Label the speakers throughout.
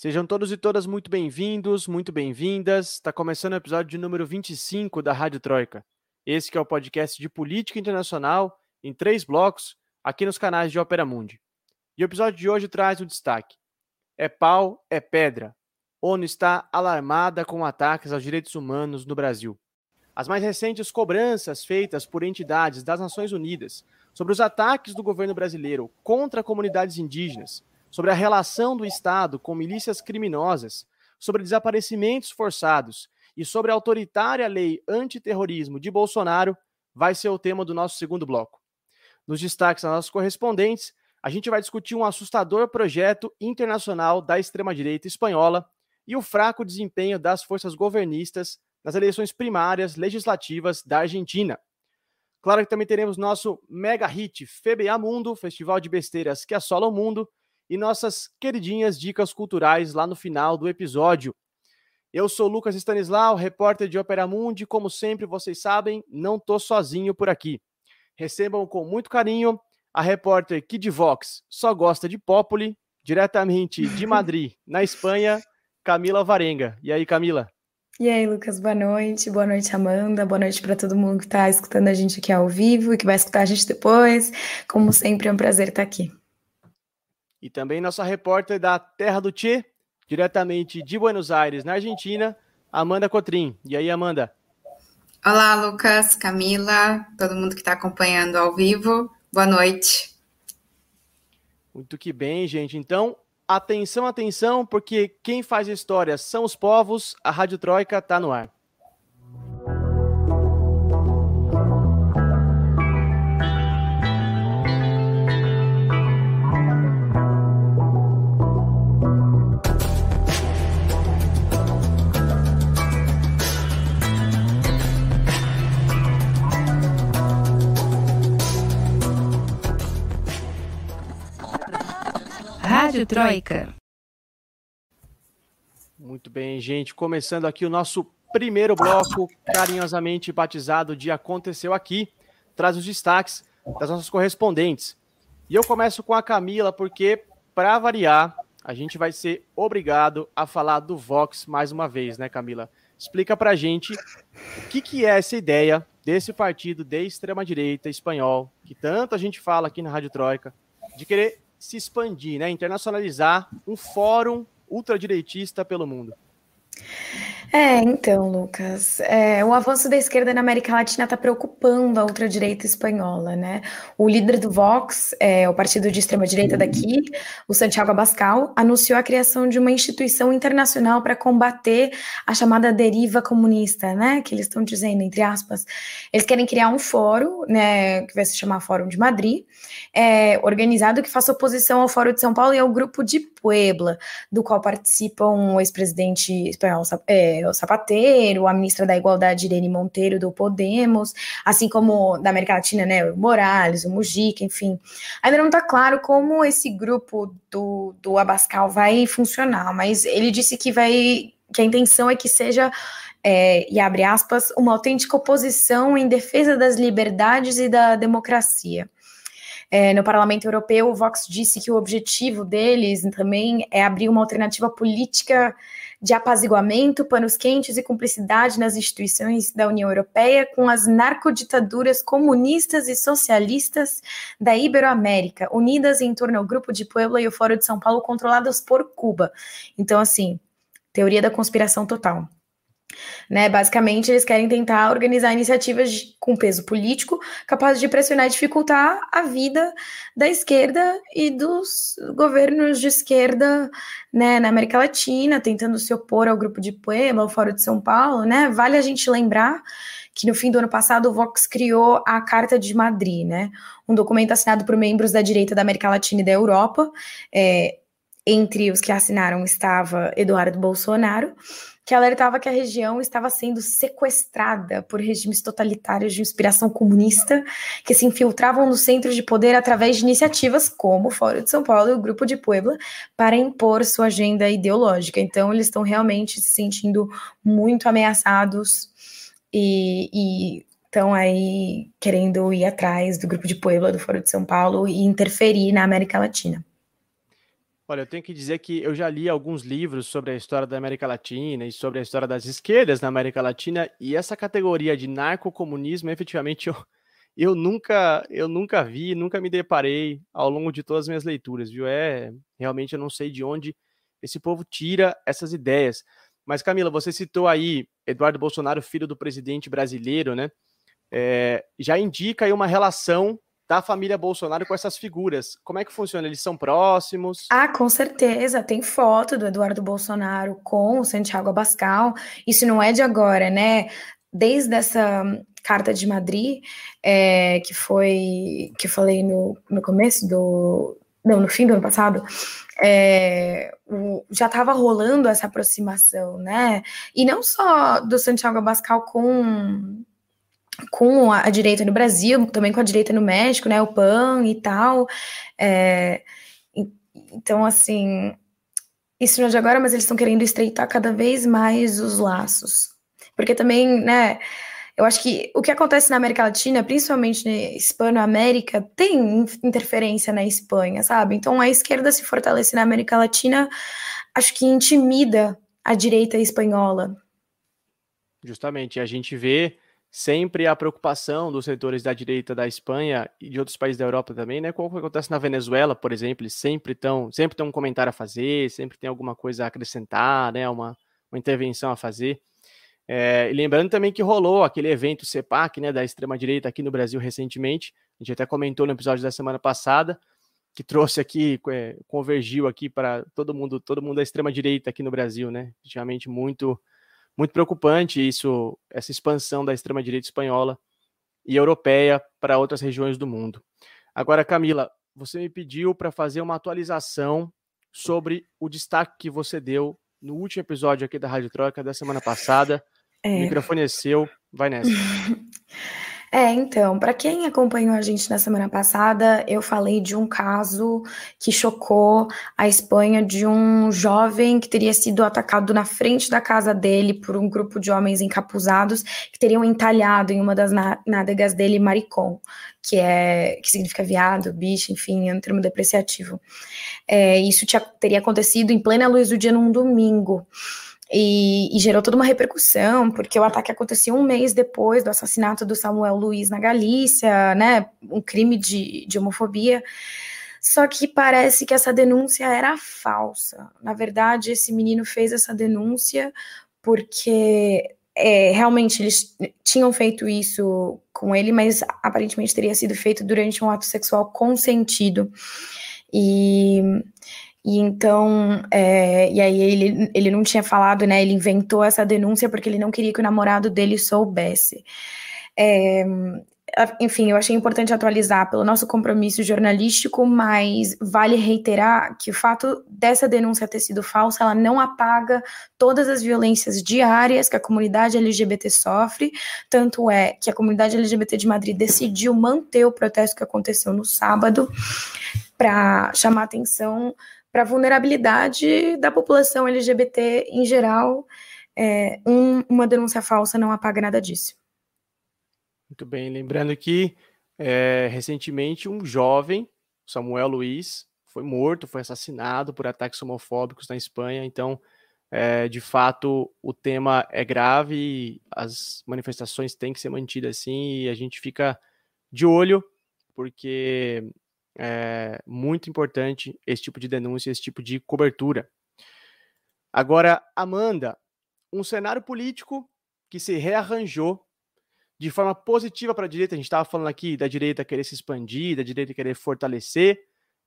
Speaker 1: Sejam todos e todas muito bem-vindos, muito bem-vindas. Está começando o episódio de número 25 da Rádio Troika. Esse é o podcast de política internacional em três blocos aqui nos canais de Opera Mundi. E o episódio de hoje traz o destaque: É pau, é pedra. ONU está alarmada com ataques aos direitos humanos no Brasil. As mais recentes cobranças feitas por entidades das Nações Unidas sobre os ataques do governo brasileiro contra comunidades indígenas sobre a relação do Estado com milícias criminosas, sobre desaparecimentos forçados e sobre a autoritária lei antiterrorismo de Bolsonaro vai ser o tema do nosso segundo bloco. Nos destaques das nossas correspondentes, a gente vai discutir um assustador projeto internacional da extrema-direita espanhola e o fraco desempenho das forças governistas nas eleições primárias legislativas da Argentina. Claro que também teremos nosso mega hit FBA Mundo, festival de besteiras que assola o mundo, e nossas queridinhas dicas culturais lá no final do episódio. Eu sou Lucas Stanislau, repórter de Opera Mundi. Como sempre, vocês sabem, não tô sozinho por aqui. Recebam com muito carinho a repórter Kid Vox, só gosta de Populi, diretamente de Madrid, na Espanha, Camila Varenga. E aí, Camila?
Speaker 2: E aí, Lucas, boa noite. Boa noite, Amanda. Boa noite para todo mundo que está escutando a gente aqui ao vivo e que vai escutar a gente depois. Como sempre, é um prazer estar aqui.
Speaker 1: E também nossa repórter da Terra do Tchê, diretamente de Buenos Aires, na Argentina, Amanda Cotrim. E aí, Amanda?
Speaker 3: Olá, Lucas, Camila, todo mundo que está acompanhando ao vivo. Boa noite.
Speaker 1: Muito que bem, gente. Então, atenção, atenção, porque quem faz história são os povos. A Rádio Troika está no ar. Rádio Troika. Muito bem, gente. Começando aqui o nosso primeiro bloco, carinhosamente batizado de Aconteceu Aqui, traz os destaques das nossas correspondentes. E eu começo com a Camila, porque, para variar, a gente vai ser obrigado a falar do Vox mais uma vez, né, Camila? Explica pra gente o que, que é essa ideia desse partido de extrema-direita espanhol, que tanto a gente fala aqui na Rádio Troika, de querer se expandir, né? internacionalizar um fórum ultradireitista pelo mundo.
Speaker 2: É, então, Lucas, é, o avanço da esquerda na América Latina está preocupando a ultradireita espanhola, né? O líder do Vox, é, o partido de extrema-direita daqui, o Santiago Abascal, anunciou a criação de uma instituição internacional para combater a chamada deriva comunista, né? Que eles estão dizendo, entre aspas. Eles querem criar um fórum, né? Que vai se chamar Fórum de Madrid, é, organizado que faça oposição ao Fórum de São Paulo e ao Grupo de Puebla, do qual participam o ex-presidente espanhol é, o Zapateiro, a ministra da Igualdade Irene Monteiro do Podemos, assim como da América Latina, né, o Morales, o Mujica, enfim. Ainda não está claro como esse grupo do, do Abascal vai funcionar, mas ele disse que vai que a intenção é que seja é, e abre aspas, uma autêntica oposição em defesa das liberdades e da democracia. É, no Parlamento Europeu, o Vox disse que o objetivo deles também é abrir uma alternativa política de apaziguamento, panos quentes e cumplicidade nas instituições da União Europeia com as narcoditaduras comunistas e socialistas da Iberoamérica, unidas em torno ao Grupo de Puebla e o Fórum de São Paulo, controladas por Cuba. Então, assim, teoria da conspiração total. Né? Basicamente, eles querem tentar organizar iniciativas de, com peso político capazes de pressionar e dificultar a vida da esquerda e dos governos de esquerda né, na América Latina, tentando se opor ao grupo de Puebla, ao Fórum de São Paulo. Né? Vale a gente lembrar que no fim do ano passado o Vox criou a Carta de Madrid, né? um documento assinado por membros da direita da América Latina e da Europa. É, entre os que assinaram estava Eduardo Bolsonaro, que alertava que a região estava sendo sequestrada por regimes totalitários de inspiração comunista que se infiltravam nos centros de poder através de iniciativas como o Fórum de São Paulo e o Grupo de Puebla para impor sua agenda ideológica. Então, eles estão realmente se sentindo muito ameaçados e, e estão aí querendo ir atrás do Grupo de Puebla, do Fórum de São Paulo e interferir na América Latina.
Speaker 1: Olha, eu tenho que dizer que eu já li alguns livros sobre a história da América Latina e sobre a história das esquerdas na América Latina, e essa categoria de narcocomunismo, efetivamente, eu, eu nunca eu nunca vi, nunca me deparei ao longo de todas as minhas leituras, viu? É, realmente eu não sei de onde esse povo tira essas ideias. Mas, Camila, você citou aí Eduardo Bolsonaro, filho do presidente brasileiro, né? É, já indica aí uma relação da família Bolsonaro com essas figuras. Como é que funciona? Eles são próximos?
Speaker 2: Ah, com certeza. Tem foto do Eduardo Bolsonaro com o Santiago Abascal. Isso não é de agora, né? Desde essa carta de Madrid, é, que foi que eu falei no, no começo do. Não, no fim do ano passado, é, o, já estava rolando essa aproximação, né? E não só do Santiago Abascal com com a, direita no Brasil, também com a direita no México, né, o PAN e tal. É, então, assim, isso não é de agora, mas eles estão querendo estreitar cada vez mais os laços. Porque também, né, eu acho que o que acontece na América Latina, principalmente na Hispano-América, tem interferência na Espanha, sabe? Então, a esquerda se fortalece na América Latina, acho que intimida a direita espanhola.
Speaker 1: Justamente, a gente vê sempre a preocupação dos setores da direita da Espanha e de outros países da Europa também, né? Como acontece na Venezuela, por exemplo, eles sempre estão, sempre tem um comentário a fazer, sempre tem alguma coisa a acrescentar, né? Uma, uma intervenção a fazer. É, e lembrando também que rolou aquele evento CEPAC, né, da extrema direita aqui no Brasil recentemente. A gente até comentou no episódio da semana passada que trouxe aqui, é, convergiu aqui para todo mundo, todo mundo da extrema direita aqui no Brasil, né? Realmente muito muito preocupante isso, essa expansão da extrema-direita espanhola e europeia para outras regiões do mundo. Agora, Camila, você me pediu para fazer uma atualização sobre o destaque que você deu no último episódio aqui da Rádio Troca da semana passada. É. O microfone é seu, vai nessa.
Speaker 2: É, então, para quem acompanhou a gente na semana passada, eu falei de um caso que chocou a Espanha de um jovem que teria sido atacado na frente da casa dele por um grupo de homens encapuzados que teriam entalhado em uma das nádegas dele maricon, que é que significa viado, bicho, enfim, é um termo depreciativo. É, isso tinha, teria acontecido em plena luz do dia num domingo. E, e, gerou toda uma repercussão, porque o ataque acontecia um mês depois do assassinato do Samuel Luiz na Galícia, né? Um crime de, de homofobia. Só que parece que essa denúncia era falsa. Na verdade, esse menino fez essa denúncia porque é, realmente eles tinham feito isso com ele, mas aparentemente teria sido feito durante um ato sexual consentido. E e então, é, e aí ele, ele não tinha falado, né? Ele inventou essa denúncia porque ele não queria que o namorado dele soubesse. É, enfim, eu achei importante atualizar pelo nosso compromisso jornalístico, mas vale reiterar que o fato dessa denúncia ter sido falsa, ela não apaga todas as violências diárias que a comunidade LGBT sofre, tanto é que a comunidade LGBT de Madrid decidiu manter o protesto que aconteceu no sábado para chamar atenção para a vulnerabilidade da população LGBT em geral. É, um, uma denúncia falsa não apaga nada disso.
Speaker 1: Muito bem, lembrando que é, recentemente um jovem, Samuel Luiz, foi morto, foi assassinado por ataques homofóbicos na Espanha. Então, é, de fato, o tema é grave as manifestações têm que ser mantidas assim e a gente fica de olho, porque é muito importante esse tipo de denúncia, esse tipo de cobertura. Agora, Amanda, um cenário político que se rearranjou de forma positiva para a direita. A gente estava falando aqui da direita querer se expandir, da direita querer fortalecer.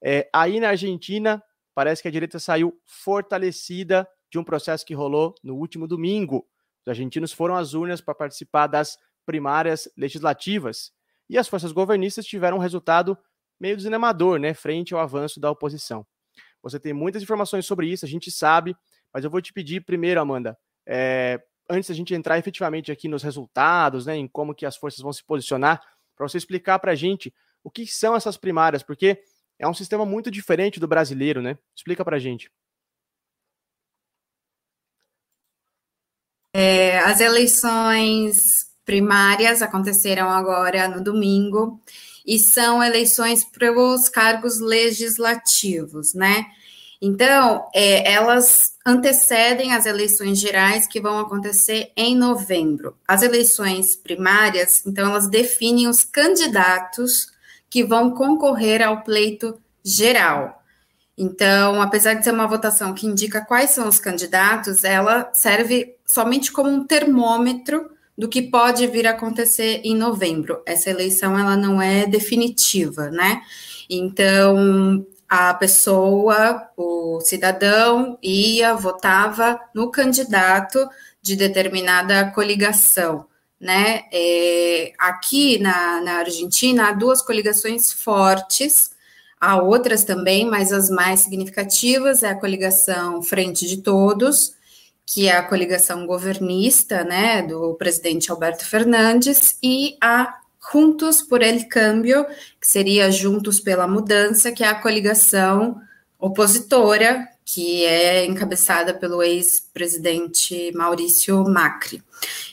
Speaker 1: É, aí na Argentina, parece que a direita saiu fortalecida de um processo que rolou no último domingo. Os argentinos foram às urnas para participar das primárias legislativas e as forças governistas tiveram um resultado meio desanimador, né, frente ao avanço da oposição. Você tem muitas informações sobre isso, a gente sabe, mas eu vou te pedir primeiro, Amanda, é, antes da gente entrar efetivamente aqui nos resultados, né, em como que as forças vão se posicionar, para você explicar para a gente o que são essas primárias, porque é um sistema muito diferente do brasileiro, né? Explica para a gente.
Speaker 3: É, as eleições primárias aconteceram agora no domingo e são eleições para os cargos legislativos, né? Então, é, elas antecedem as eleições gerais que vão acontecer em novembro. As eleições primárias, então, elas definem os candidatos que vão concorrer ao pleito geral. Então, apesar de ser uma votação que indica quais são os candidatos, ela serve somente como um termômetro do que pode vir a acontecer em novembro. Essa eleição ela não é definitiva, né? Então, a pessoa, o cidadão, ia, votava no candidato de determinada coligação. Né? É, aqui na, na Argentina há duas coligações fortes, há outras também, mas as mais significativas é a coligação Frente de Todos, que é a coligação governista, né, do presidente Alberto Fernandes, e a Juntos por el Cambio, que seria Juntos pela Mudança, que é a coligação opositora, que é encabeçada pelo ex-presidente Maurício Macri.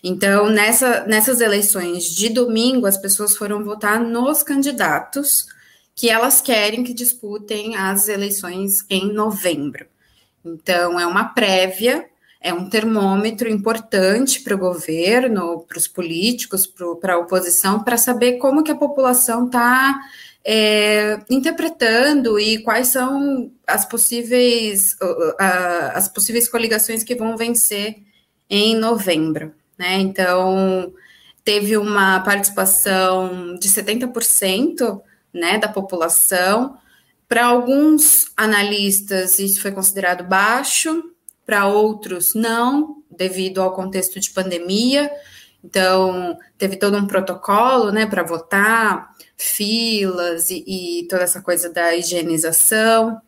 Speaker 3: Então, nessa, nessas eleições de domingo, as pessoas foram votar nos candidatos que elas querem que disputem as eleições em novembro. Então, é uma prévia é um termômetro importante para o governo, para os políticos, para a oposição, para saber como que a população está é, interpretando e quais são as possíveis, as possíveis coligações que vão vencer em novembro. Né? Então, teve uma participação de 70% né, da população. Para alguns analistas, isso foi considerado baixo, para outros não, devido ao contexto de pandemia. Então, teve todo um protocolo, né, para votar, filas e, e, toda essa coisa da higienização.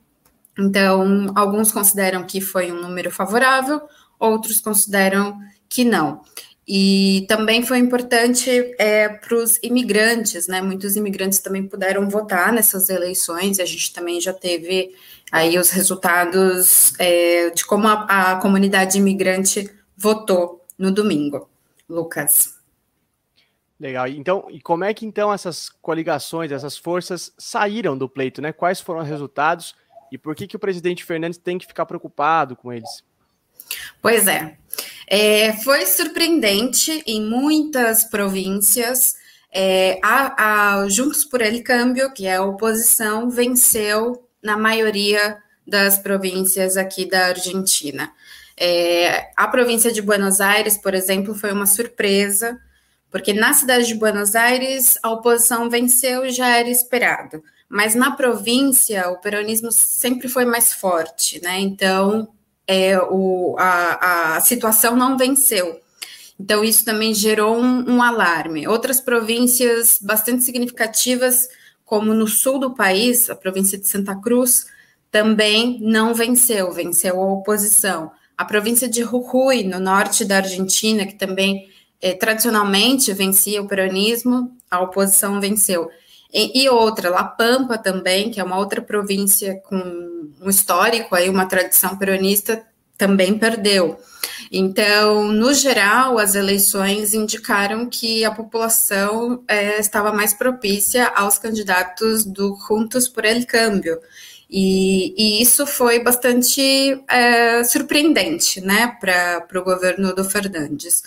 Speaker 3: Então, alguns consideram que foi um número favorável, outros consideram que não. E também foi importante é, para os imigrantes, né? Muitos imigrantes também puderam votar nessas eleições, a gente também já teve aí os resultados é, de como a, a comunidade imigrante votou no domingo. Lucas.
Speaker 1: Legal. Então, e como é que então essas coligações, essas forças saíram do pleito, né? Quais foram os resultados e por que que o presidente Fernandes tem que ficar preocupado com eles?
Speaker 3: Pois é. é foi surpreendente em muitas províncias. É, a, a Juntos por El Câmbio, que é a oposição, venceu na maioria das províncias aqui da Argentina. É, a província de Buenos Aires, por exemplo, foi uma surpresa, porque na cidade de Buenos Aires a oposição venceu e já era esperado. Mas na província o peronismo sempre foi mais forte, né? Então é, o, a, a situação não venceu. Então, isso também gerou um, um alarme. Outras províncias bastante significativas como no sul do país, a província de Santa Cruz, também não venceu, venceu a oposição. A província de Jujuy, no norte da Argentina, que também eh, tradicionalmente vencia o peronismo, a oposição venceu. E, e, outra, La Pampa também, que é uma outra província com um histórico aí, uma tradição peronista, também perdeu. Então, no geral, as eleições indicaram que a população é, estava mais propícia aos candidatos do Juntos por el Câmbio. E, e isso foi bastante é, surpreendente né, para o governo do Fernandes.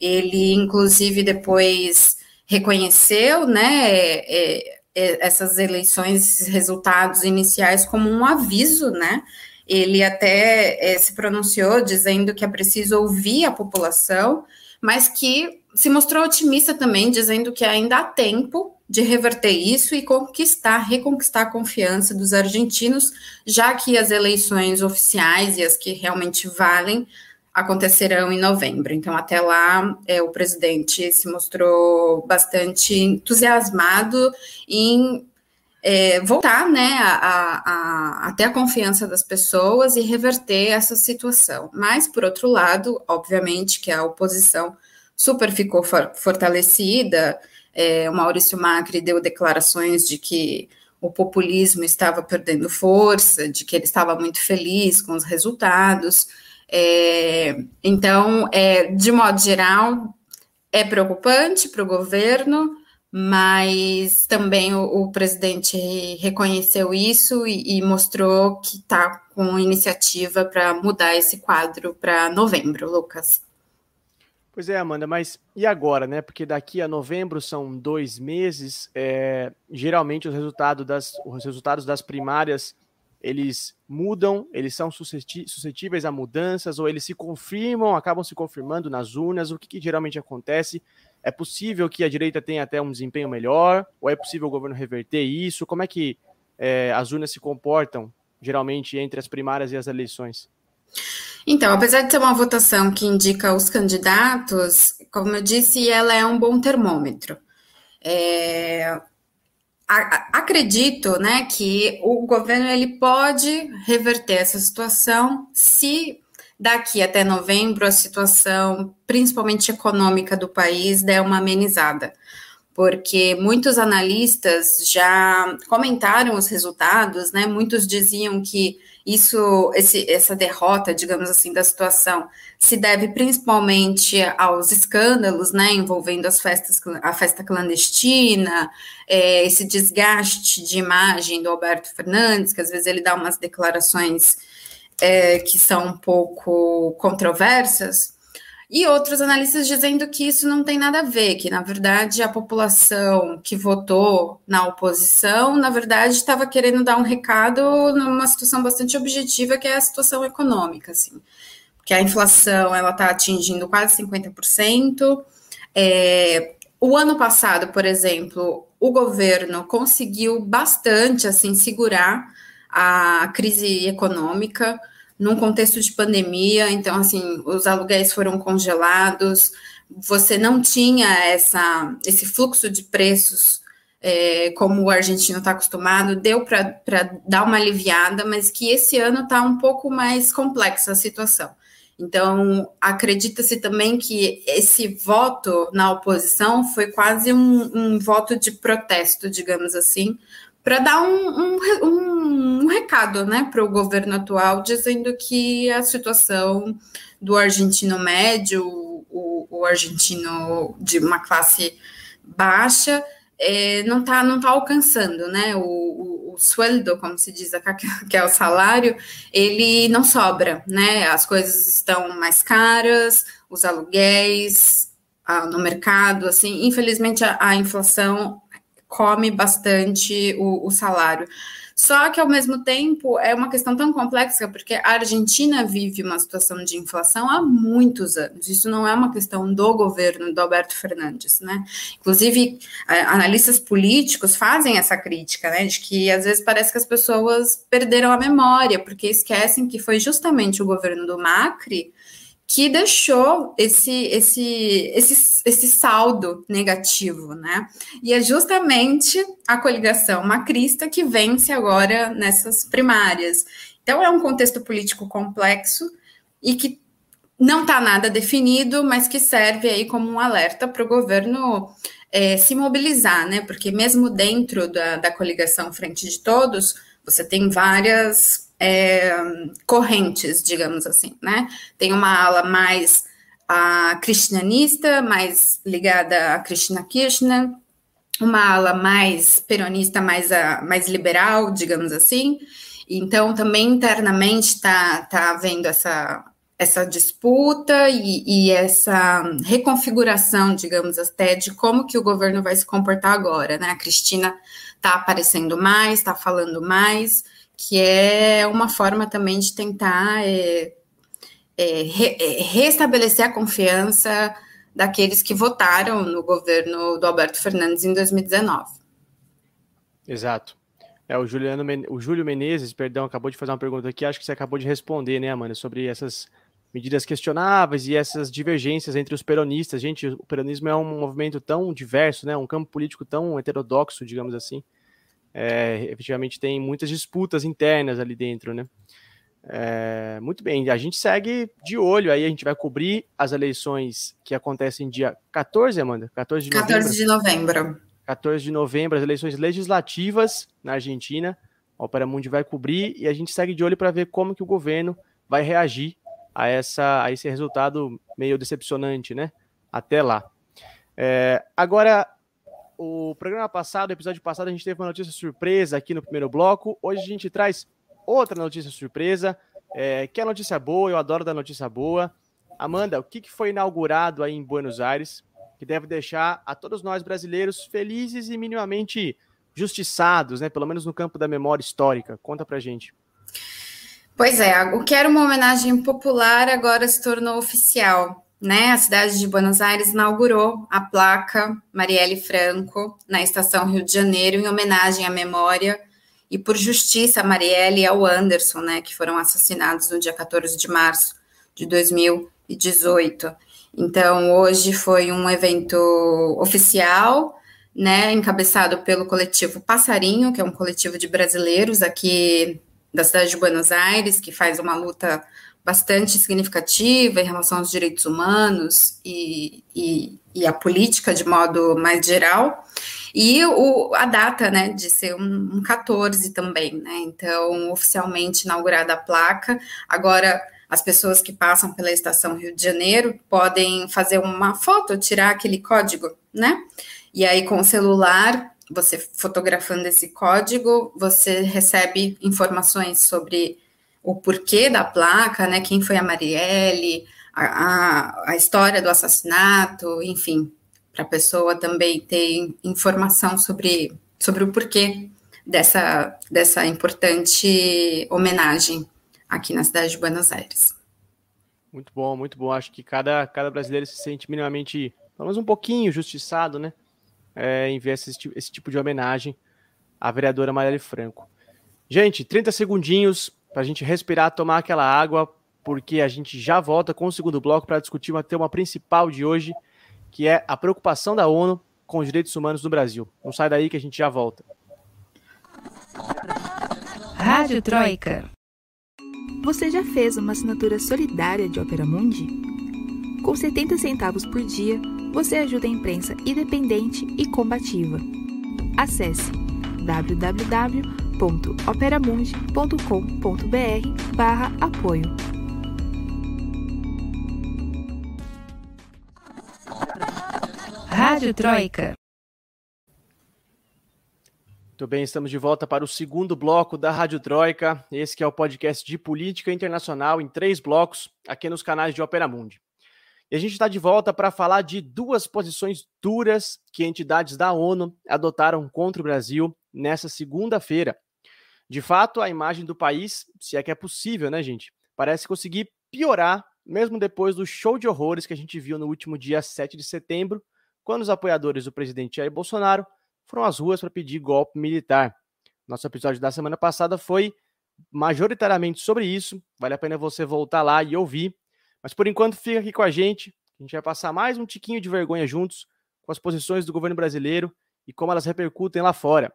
Speaker 3: Ele, inclusive, depois reconheceu né, é, essas eleições, esses resultados iniciais, como um aviso, né? Ele até é, se pronunciou dizendo que é preciso ouvir a população, mas que se mostrou otimista também, dizendo que ainda há tempo de reverter isso e conquistar, reconquistar a confiança dos argentinos, já que as eleições oficiais e as que realmente valem acontecerão em novembro. Então, até lá, é, o presidente se mostrou bastante entusiasmado em é, voltar né, a, a, a, a confiança das pessoas e reverter essa situação. Mas, por outro lado, obviamente que a oposição super ficou for, fortalecida. É, o Maurício Macri deu declarações de que o populismo estava perdendo força, de que ele estava muito feliz com os resultados. É, então, é, de modo geral, é preocupante para o governo, mas também o, o presidente reconheceu isso e, e mostrou que está com iniciativa para mudar esse quadro para novembro, Lucas.
Speaker 1: Pois é, Amanda, mas e agora, né? Porque daqui a novembro são dois meses. É, geralmente os resultados, das, os resultados das primárias eles mudam, eles são suscetíveis a mudanças ou eles se confirmam, acabam se confirmando nas urnas. O que, que geralmente acontece? É possível que a direita tenha até um desempenho melhor? Ou é possível o governo reverter isso? Como é que é, as urnas se comportam, geralmente, entre as primárias e as eleições?
Speaker 3: Então, apesar de ser uma votação que indica os candidatos, como eu disse, ela é um bom termômetro. É, acredito, né, que o governo ele pode reverter essa situação se daqui até novembro a situação, principalmente econômica do país, der uma amenizada. Porque muitos analistas já comentaram os resultados, né? Muitos diziam que isso, esse, essa derrota, digamos assim, da situação se deve principalmente aos escândalos, né, envolvendo as festas, a festa clandestina, é, esse desgaste de imagem do Alberto Fernandes, que às vezes ele dá umas declarações é, que são um pouco controversas, e outros analistas dizendo que isso não tem nada a ver, que na verdade a população que votou na oposição, na verdade, estava querendo dar um recado numa situação bastante objetiva, que é a situação econômica, assim. Porque a inflação ela está atingindo quase 50%. É, o ano passado, por exemplo, o governo conseguiu bastante assim segurar a crise econômica num contexto de pandemia, então assim, os aluguéis foram congelados, você não tinha essa, esse fluxo de preços é, como o argentino está acostumado, deu para dar uma aliviada, mas que esse ano está um pouco mais complexa a situação. Então, acredita-se também que esse voto na oposição foi quase um, um voto de protesto, digamos assim, para dar um, um, um, recado né, para o governo atual, dizendo que a situação do argentino médio, o, o argentino de uma classe baixa, é, não está não tá alcançando, né? O, o, o sueldo, como se diz que é o salário, ele não sobra, né? As coisas estão mais caras, os aluguéis ah, no mercado, assim, infelizmente a, a inflação come bastante o, o salário. Só que, ao mesmo tempo, é uma questão tão complexa, porque a Argentina vive uma situação de inflação há muitos anos. Isso não é uma questão do governo do Alberto Fernandes, né? Inclusive, analistas políticos fazem essa crítica, né? De que às vezes parece que as pessoas perderam a memória, porque esquecem que foi justamente o governo do Macri que deixou esse, esse, esse, esse saldo negativo, né? E é justamente a coligação macrista que vence agora nessas primárias. Então, é um contexto político complexo e que não está nada definido, mas que serve aí como um alerta para o governo é, se mobilizar, né? Porque mesmo dentro da, da coligação Frente de Todos, você tem várias é, correntes, digamos assim, né? Tem uma ala mais a cristianista, mais ligada a Cristina Kirchner, uma ala mais peronista, mais, a, mais liberal, digamos assim. Então, também internamente está tá havendo essa, essa disputa e, e, essa reconfiguração, digamos até, de como que o governo vai se comportar agora, né? A Cristina está aparecendo mais, está falando mais, que é uma forma também de tentar é, é, re, é, restabelecer a confiança daqueles que votaram no governo do Alberto Fernandes em 2019.
Speaker 1: Exato. É, o, Juliano, o Júlio Menezes, perdão, acabou de fazer uma pergunta aqui, acho que você acabou de responder, né, Amanda, sobre essas medidas questionáveis e essas divergências entre os peronistas. Gente, o peronismo é um movimento tão diverso, né, um campo político tão heterodoxo, digamos assim, é, efetivamente tem muitas disputas internas ali dentro, né? É, muito bem, a gente segue de olho aí, a gente vai cobrir as eleições que acontecem dia 14, Amanda? 14 de
Speaker 3: 14 novembro. de novembro.
Speaker 1: 14 de novembro, as eleições legislativas na Argentina. A Opera Mundi vai cobrir e a gente segue de olho para ver como que o governo vai reagir a, essa, a esse resultado meio decepcionante, né? Até lá. É, agora, o programa passado, o episódio passado, a gente teve uma notícia surpresa aqui no primeiro bloco. Hoje a gente traz outra notícia surpresa, é, que é notícia boa, eu adoro dar notícia boa. Amanda, o que, que foi inaugurado aí em Buenos Aires, que deve deixar a todos nós brasileiros felizes e minimamente justiçados, né? Pelo menos no campo da memória histórica. Conta pra gente.
Speaker 3: Pois é, o que era uma homenagem popular agora se tornou oficial né, a cidade de Buenos Aires inaugurou a placa Marielle Franco na estação Rio de Janeiro em homenagem à memória e por justiça a Marielle e ao Anderson, né, que foram assassinados no dia 14 de março de 2018. Então, hoje foi um evento oficial, né, encabeçado pelo coletivo Passarinho, que é um coletivo de brasileiros aqui da cidade de Buenos Aires, que faz uma luta bastante significativa em relação aos direitos humanos e, e, e a política de modo mais geral. E o, a data, né, de ser um, um 14 também, né, então oficialmente inaugurada a placa, agora as pessoas que passam pela estação Rio de Janeiro podem fazer uma foto, tirar aquele código, né, e aí com o celular, você fotografando esse código, você recebe informações sobre o porquê da placa, né? Quem foi a Marielle, a, a, a história do assassinato, enfim, para a pessoa também ter informação sobre, sobre o porquê dessa, dessa importante homenagem aqui na cidade de Buenos Aires.
Speaker 1: Muito bom, muito bom. Acho que cada, cada brasileiro se sente minimamente, pelo menos um pouquinho, justiçado, né? É, em ver esse, esse tipo de homenagem à vereadora Marielle Franco. Gente, 30 segundinhos para a gente respirar, tomar aquela água, porque a gente já volta com o segundo bloco para discutir uma tema principal de hoje, que é a preocupação da ONU com os direitos humanos no Brasil. Não sai daí que a gente já volta.
Speaker 4: Rádio Troika. Você já fez uma assinatura solidária de Opera Mundi? Com 70 centavos por dia, você ajuda a imprensa independente e combativa. Acesse www www.operamundi.com.br barra apoio. Rádio Troika.
Speaker 1: Muito bem, estamos de volta para o segundo bloco da Rádio Troika. Esse que é o podcast de política internacional em três blocos, aqui nos canais de Opera Mundi. E a gente está de volta para falar de duas posições duras que entidades da ONU adotaram contra o Brasil nessa segunda-feira. De fato, a imagem do país, se é que é possível, né, gente, parece conseguir piorar, mesmo depois do show de horrores que a gente viu no último dia 7 de setembro, quando os apoiadores do presidente Jair Bolsonaro foram às ruas para pedir golpe militar. Nosso episódio da semana passada foi majoritariamente sobre isso, vale a pena você voltar lá e ouvir. Mas por enquanto, fica aqui com a gente, a gente vai passar mais um tiquinho de vergonha juntos com as posições do governo brasileiro e como elas repercutem lá fora.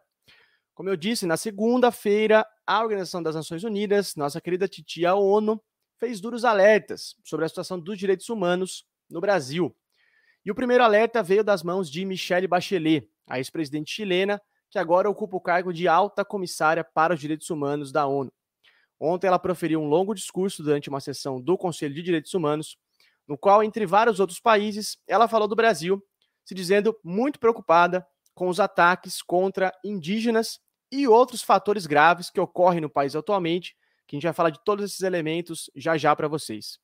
Speaker 1: Como eu disse, na segunda-feira, a Organização das Nações Unidas, nossa querida titia ONU, fez duros alertas sobre a situação dos direitos humanos no Brasil. E o primeiro alerta veio das mãos de Michelle Bachelet, a ex-presidente chilena, que agora ocupa o cargo de alta comissária para os direitos humanos da ONU. Ontem ela proferiu um longo discurso durante uma sessão do Conselho de Direitos Humanos, no qual, entre vários outros países, ela falou do Brasil, se dizendo muito preocupada com os ataques contra indígenas e outros fatores graves que ocorrem no país atualmente, que a gente vai falar de todos esses elementos já já para vocês.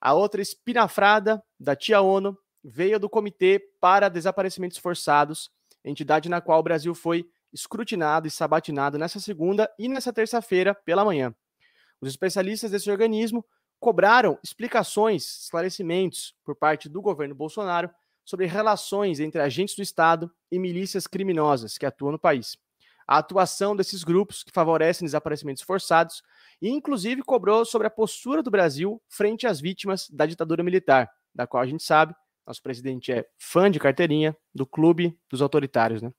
Speaker 1: A outra espinafrada da Tia ONU veio do Comitê para Desaparecimentos Forçados, entidade na qual o Brasil foi escrutinado e sabatinado nessa segunda e nessa terça-feira pela manhã. Os especialistas desse organismo cobraram explicações, esclarecimentos por parte do governo Bolsonaro sobre relações entre agentes do Estado e milícias criminosas que atuam no país. A atuação desses grupos que favorecem desaparecimentos forçados e, inclusive, cobrou sobre a postura do Brasil frente às vítimas da ditadura militar, da qual a gente sabe, nosso presidente é fã de carteirinha do clube dos autoritários. Né?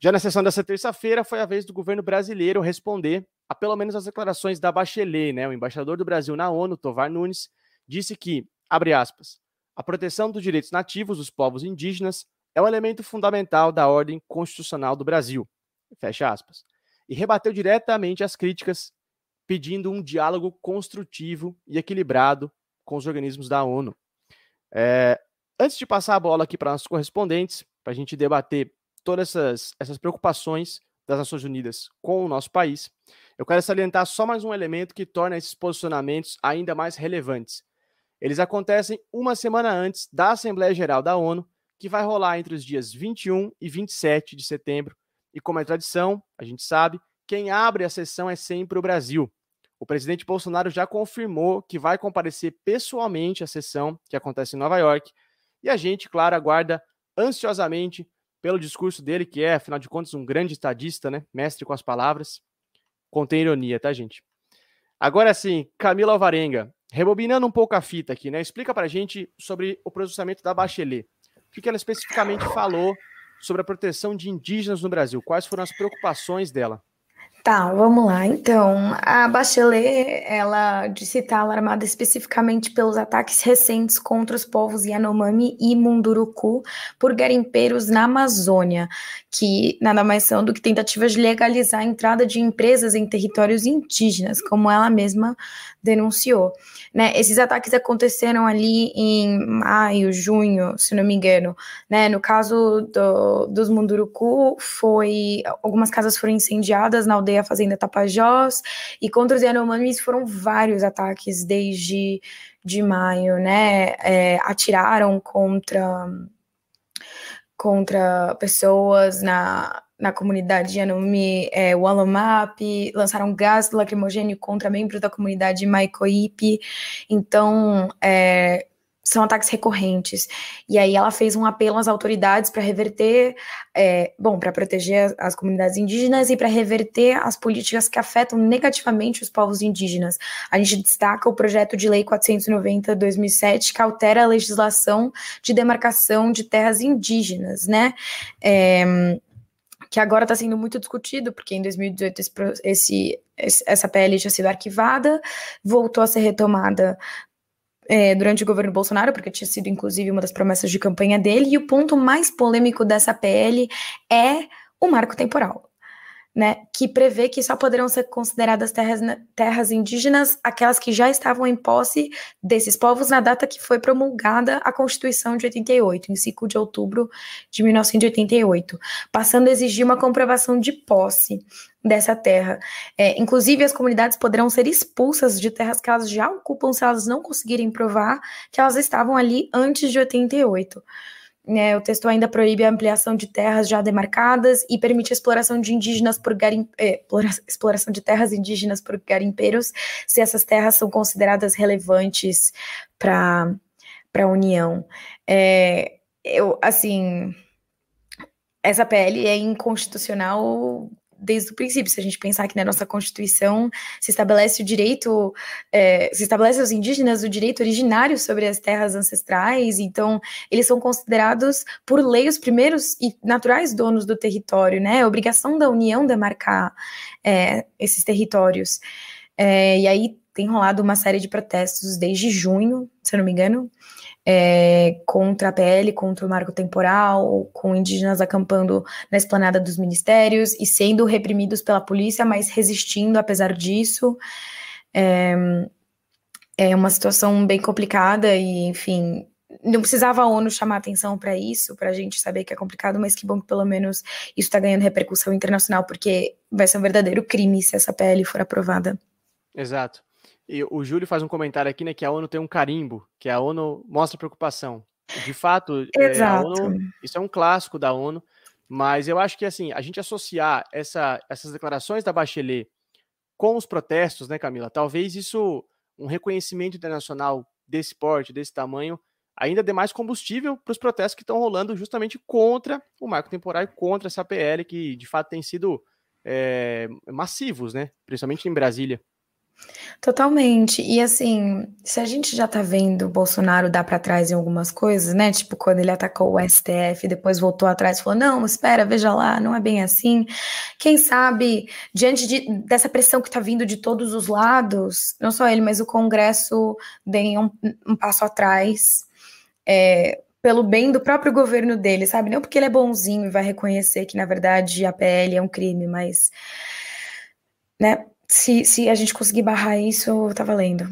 Speaker 1: Já na sessão dessa terça-feira, foi a vez do governo brasileiro responder a pelo menos as declarações da Bachelet, né? O embaixador do Brasil na ONU, Tovar Nunes, disse que, abre aspas, a proteção dos direitos nativos dos povos indígenas é um elemento fundamental da ordem constitucional do Brasil. Fecha aspas. E rebateu diretamente as críticas, pedindo um diálogo construtivo e equilibrado com os organismos da ONU. É, antes de passar a bola aqui para nossos correspondentes, para a gente debater todas essas, essas preocupações das Nações Unidas com o nosso país, eu quero salientar só mais um elemento que torna esses posicionamentos ainda mais relevantes. Eles acontecem uma semana antes da Assembleia Geral da ONU, que vai rolar entre os dias 21 e 27 de setembro. E como é tradição, a gente sabe, quem abre a sessão é sempre o Brasil. O presidente Bolsonaro já confirmou que vai comparecer pessoalmente à sessão que acontece em Nova York. E a gente, claro, aguarda ansiosamente pelo discurso dele, que é, afinal de contas, um grande estadista, né? Mestre com as palavras. Contém ironia, tá, gente? Agora sim, Camila Alvarenga, rebobinando um pouco a fita aqui, né? Explica pra gente sobre o processamento da Bachelet. O que ela especificamente falou sobre a proteção de indígenas no Brasil? Quais foram as preocupações dela?
Speaker 2: Tá, vamos lá. Então, a Bachelet, ela disse estar alarmada especificamente pelos ataques recentes contra os povos Yanomami e Munduruku por garimpeiros na Amazônia, que nada mais são do que tentativas de legalizar a entrada de empresas em territórios indígenas, como ela mesma denunciou. Né? Esses ataques aconteceram ali em maio, junho, se não me engano. Né? No caso do, dos Munduruku, foi algumas casas foram incendiadas na aldeia Fazenda Tapajós, e contra os Yanomamis foram vários ataques desde de maio, né? É, atiraram contra contra pessoas na, na comunidade Yanomami é, Walomap, lançaram gás lacrimogênio contra membros da comunidade Maikoipe. Então, é, são ataques recorrentes. E aí ela fez um apelo às autoridades para reverter, é, bom, para proteger as, as, comunidades indígenas e para reverter as políticas que afetam negativamente os povos indígenas. A gente destaca o projeto de lei 490/2007 que altera a legislação de demarcação de terras indígenas, né? É, que agora está sendo muito discutido, porque em 2018 esse, esse, essa PL tinha sido arquivada, voltou a ser retomada é, durante o governo Bolsonaro, porque tinha sido inclusive uma das promessas de campanha dele, e o ponto mais polêmico dessa PL é o marco temporal. Né, que prevê que só poderão ser consideradas terras, terras indígenas aquelas que já estavam em posse desses povos na data que foi promulgada a Constituição de 88, em 5 de outubro de 1988, passando a exigir uma comprovação de posse dessa terra. É, inclusive, as comunidades poderão ser expulsas de terras que elas já ocupam se elas não conseguirem provar que elas estavam ali antes de 88. É, o texto ainda proíbe a ampliação de terras já demarcadas e permite a exploração de indígenas por garim, é, exploração de terras indígenas por garimpeiros, se essas terras são consideradas relevantes para a União. É, eu, assim, essa PL é inconstitucional desde o princípio. Se a gente pensar que na nossa Constituição se estabelece o direito, é, se estabelece aos indígenas o direito originário sobre as terras ancestrais, então eles são considerados por lei os primeiros e naturais donos do território, né? É obrigação da União demarcar é, esses territórios. É, e aí tem rolado uma série de protestos desde junho, se eu não me engano, é, contra a PL, contra o marco temporal, com indígenas acampando na esplanada dos ministérios e sendo reprimidos pela polícia, mas resistindo apesar disso. É, é uma situação bem complicada e, enfim, não precisava a ONU chamar atenção para isso, para a gente saber que é complicado, mas que bom que pelo menos isso está ganhando repercussão internacional, porque vai ser um verdadeiro crime se essa PL for aprovada.
Speaker 1: Exato. E o Júlio faz um comentário aqui, né, que a ONU tem um carimbo, que a ONU mostra preocupação. De fato, é, ONU, isso é um clássico da ONU, mas eu acho que assim, a gente associar essa, essas declarações da Bachelet com os protestos, né, Camila? Talvez isso, um reconhecimento internacional desse porte, desse tamanho, ainda dê mais combustível para os protestos que estão rolando justamente contra o marco temporal e contra essa PL, que de fato tem sido é, massivos, né? Principalmente em Brasília.
Speaker 2: Totalmente. E assim, se a gente já tá vendo o Bolsonaro dar para trás em algumas coisas, né? Tipo, quando ele atacou o STF, depois voltou atrás e falou: não, espera, veja lá, não é bem assim. Quem sabe, diante de, dessa pressão que tá vindo de todos os lados, não só ele, mas o Congresso dê um, um passo atrás. É, pelo bem do próprio governo dele, sabe? Não porque ele é bonzinho e vai reconhecer que, na verdade, a PL é um crime, mas. Né, se, se a gente conseguir barrar isso, tá valendo.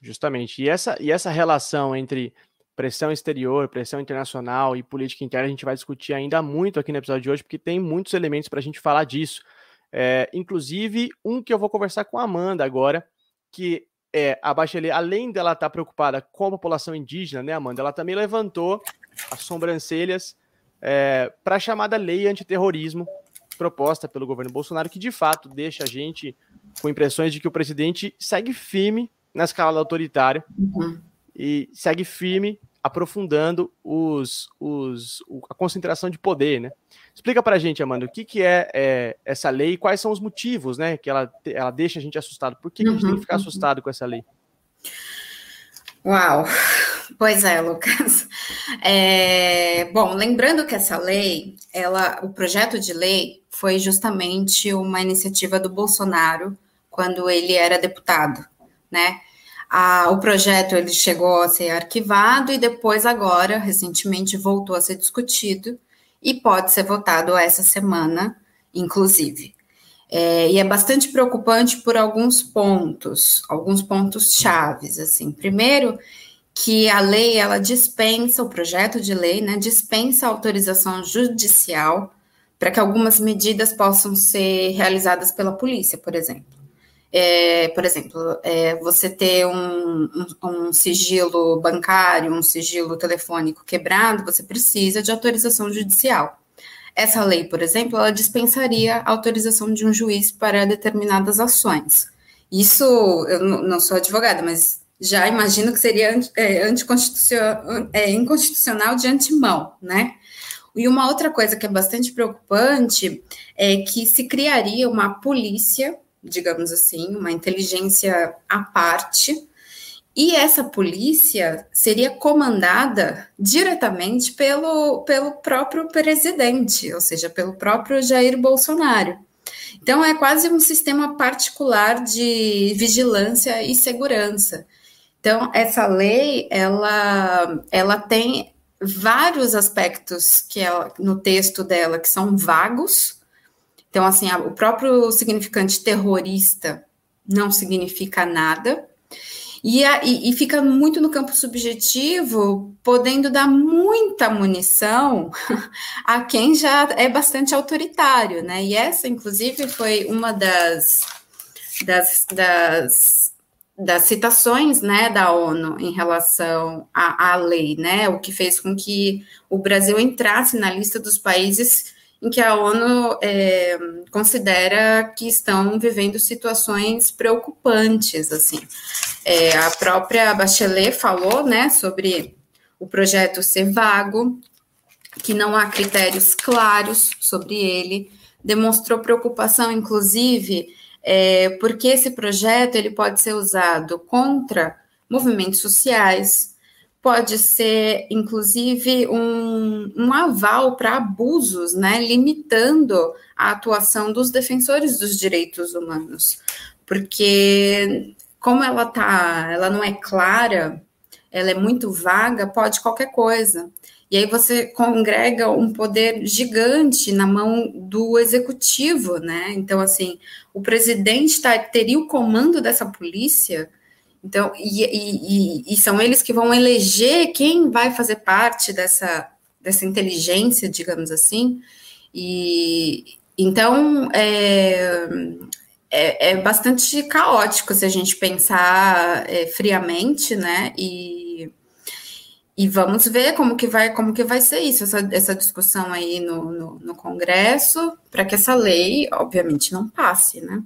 Speaker 1: Justamente. E essa, e essa relação entre pressão exterior, pressão internacional e política interna, a gente vai discutir ainda muito aqui no episódio de hoje, porque tem muitos elementos para a gente falar disso. É, inclusive, um que eu vou conversar com a Amanda agora, que é a Bachelet, além dela estar tá preocupada com a população indígena, né, Amanda, ela também levantou as sobrancelhas é, para a chamada lei antiterrorismo proposta pelo governo Bolsonaro, que de fato deixa a gente com impressões de que o presidente segue firme na escala autoritária uhum. e segue firme aprofundando os, os, a concentração de poder, né? Explica para a gente, Amanda, o que, que é, é, essa lei e quais são os motivos, né, que ela, ela deixa a gente assustado. Por que, que a gente tem que ficar uhum, uhum. assustado com essa lei?
Speaker 3: Uau! Pois é, Lucas. É, bom, lembrando que essa lei, ela, o projeto de lei foi justamente uma iniciativa do Bolsonaro quando ele era deputado, né? O projeto ele chegou a ser arquivado e depois agora, recentemente, voltou a ser discutido e pode ser votado essa semana, inclusive. É, e é bastante preocupante por alguns pontos, alguns pontos chaves, assim. Primeiro, que a lei, ela dispensa, o projeto de lei, né, dispensa autorização judicial para que algumas medidas possam ser realizadas pela polícia, por exemplo. É, por exemplo, é, você ter um, um, um, sigilo bancário, um sigilo telefônico quebrado, você precisa de autorização judicial. Essa lei, por exemplo, ela dispensaria a autorização de um juiz para determinadas ações. Isso, eu não sou advogada, mas já imagino que seria é, anticonstitucional, é, inconstitucional de antemão, né? E uma outra coisa que é bastante preocupante é que se criaria uma polícia digamos assim, uma inteligência à parte, e essa polícia seria comandada diretamente pelo, pelo próprio presidente, ou seja, pelo próprio Jair Bolsonaro. Então, é quase um sistema particular de vigilância e segurança. Então, essa lei, ela, ela tem vários aspectos que ela, no texto dela que são vagos, então, assim, o próprio significante terrorista não significa nada. E, a, e, e, fica muito no campo subjetivo, podendo dar muita munição a quem já é bastante autoritário, né? E essa, inclusive, foi uma das, das, das, das citações né, da ONU em relação à, à lei, né? O que fez com que o Brasil entrasse na lista dos países em que a ONU é, considera que estão vivendo situações preocupantes, assim. É, a própria Bachelet falou, né, sobre o projeto ser vago, que não há critérios claros sobre ele, demonstrou preocupação, inclusive, é, porque esse projeto ele pode ser usado contra movimentos sociais, pode ser, inclusive, um, um aval para abusos, né, limitando a atuação dos defensores dos direitos humanos, porque como ela tá, ela não é clara, ela é muito vaga, pode qualquer coisa. E aí você congrega um poder gigante na mão do executivo, né? Então, assim, o presidente tá, teria o comando dessa polícia, então, e, e, e, são eles que vão eleger quem vai fazer parte dessa, dessa inteligência, digamos assim. E então é, é, é bastante caótico se a gente pensar é, friamente, né? E, e vamos ver como que vai, como que vai ser isso, essa, essa discussão aí no, no, no Congresso, para que essa lei, obviamente, não passe, né?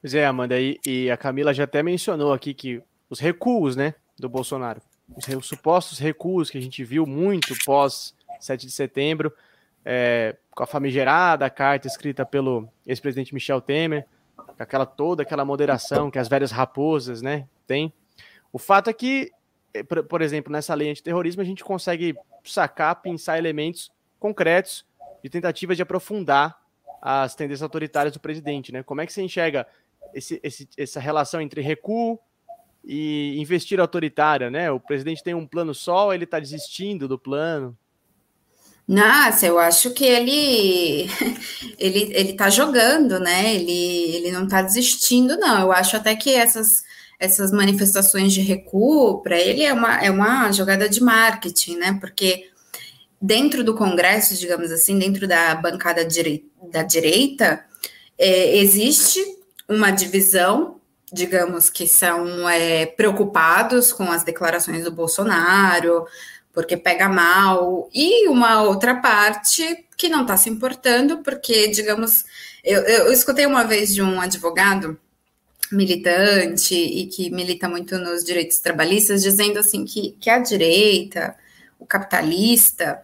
Speaker 1: Pois é, Amanda, e, e, a Camila já até mencionou aqui que os recuos, né, do Bolsonaro, os, os supostos recuos que a gente viu muito pós 7 de setembro, é, com a famigerada carta escrita pelo ex-presidente Michel Temer, com aquela toda aquela moderação que as velhas raposas, né, têm. O fato é que, é, por exemplo, nessa lei antiterrorismo, a gente consegue sacar, pensar elementos concretos de tentativa de aprofundar as tendências autoritárias do presidente, né? Como é que você enxerga esse, esse, essa relação entre recuo e investir autoritária, né? O presidente tem um plano só, ele está desistindo do plano.
Speaker 3: Nossa, eu acho que ele ele ele está jogando, né? Ele ele não está desistindo, não. Eu acho até que essas essas manifestações de recuo, para ele é uma, é uma jogada de marketing, né? Porque dentro do Congresso, digamos assim, dentro da bancada direi da direita, é, existe uma divisão, digamos que são é, preocupados com as declarações do Bolsonaro, porque pega mal, e uma outra parte que não está se importando, porque, digamos, eu, eu escutei uma vez de um advogado militante e que milita muito nos direitos trabalhistas, dizendo assim que, que a direita, o capitalista,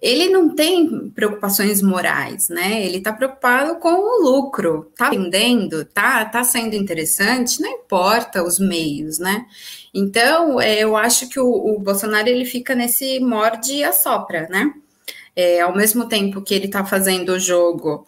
Speaker 3: ele não tem preocupações morais, né? Ele está preocupado com o lucro, tá vendendo, tá, tá sendo interessante, não importa os meios, né? Então, é, eu acho que o, o Bolsonaro ele fica nesse morde e assopra, né? É, ao mesmo tempo que ele está fazendo o jogo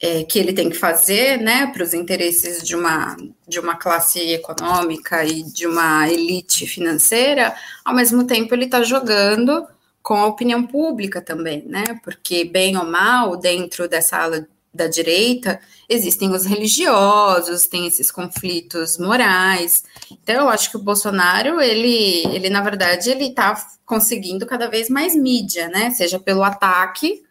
Speaker 3: é, que ele tem que fazer, né, para os interesses de uma, de uma classe econômica e de uma elite financeira, ao mesmo tempo ele está jogando com a opinião pública também, né, porque bem ou mal, dentro dessa ala da direita, existem os religiosos, tem esses conflitos morais, então eu acho que o Bolsonaro, ele, ele na verdade, ele está conseguindo cada vez mais mídia, né, seja pelo ataque,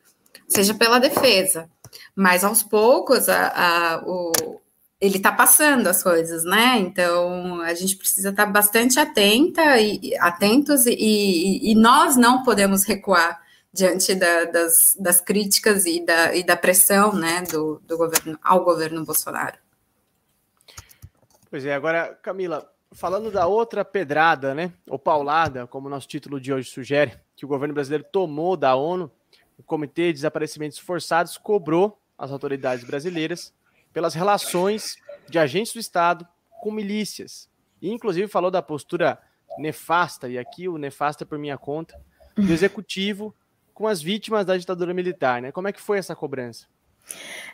Speaker 3: seja pela defesa, mas aos poucos a, a, o, ele está passando as coisas, né? Então a gente precisa estar tá bastante atenta e atentos e, e, e nós não podemos recuar diante da, das, das, críticas e da, e da pressão, né, do, do governo ao governo Bolsonaro.
Speaker 1: Pois é, agora Camila, falando da outra pedrada, né, ou paulada, como o nosso título de hoje sugere, que o governo brasileiro tomou da ONU, o Comitê de Desaparecimentos Forçados cobrou as autoridades brasileiras pelas relações de agentes do Estado com milícias. E, inclusive, falou da postura nefasta, e aqui o nefasta por minha conta, do executivo com as vítimas da ditadura militar. Né? Como é que foi essa cobrança?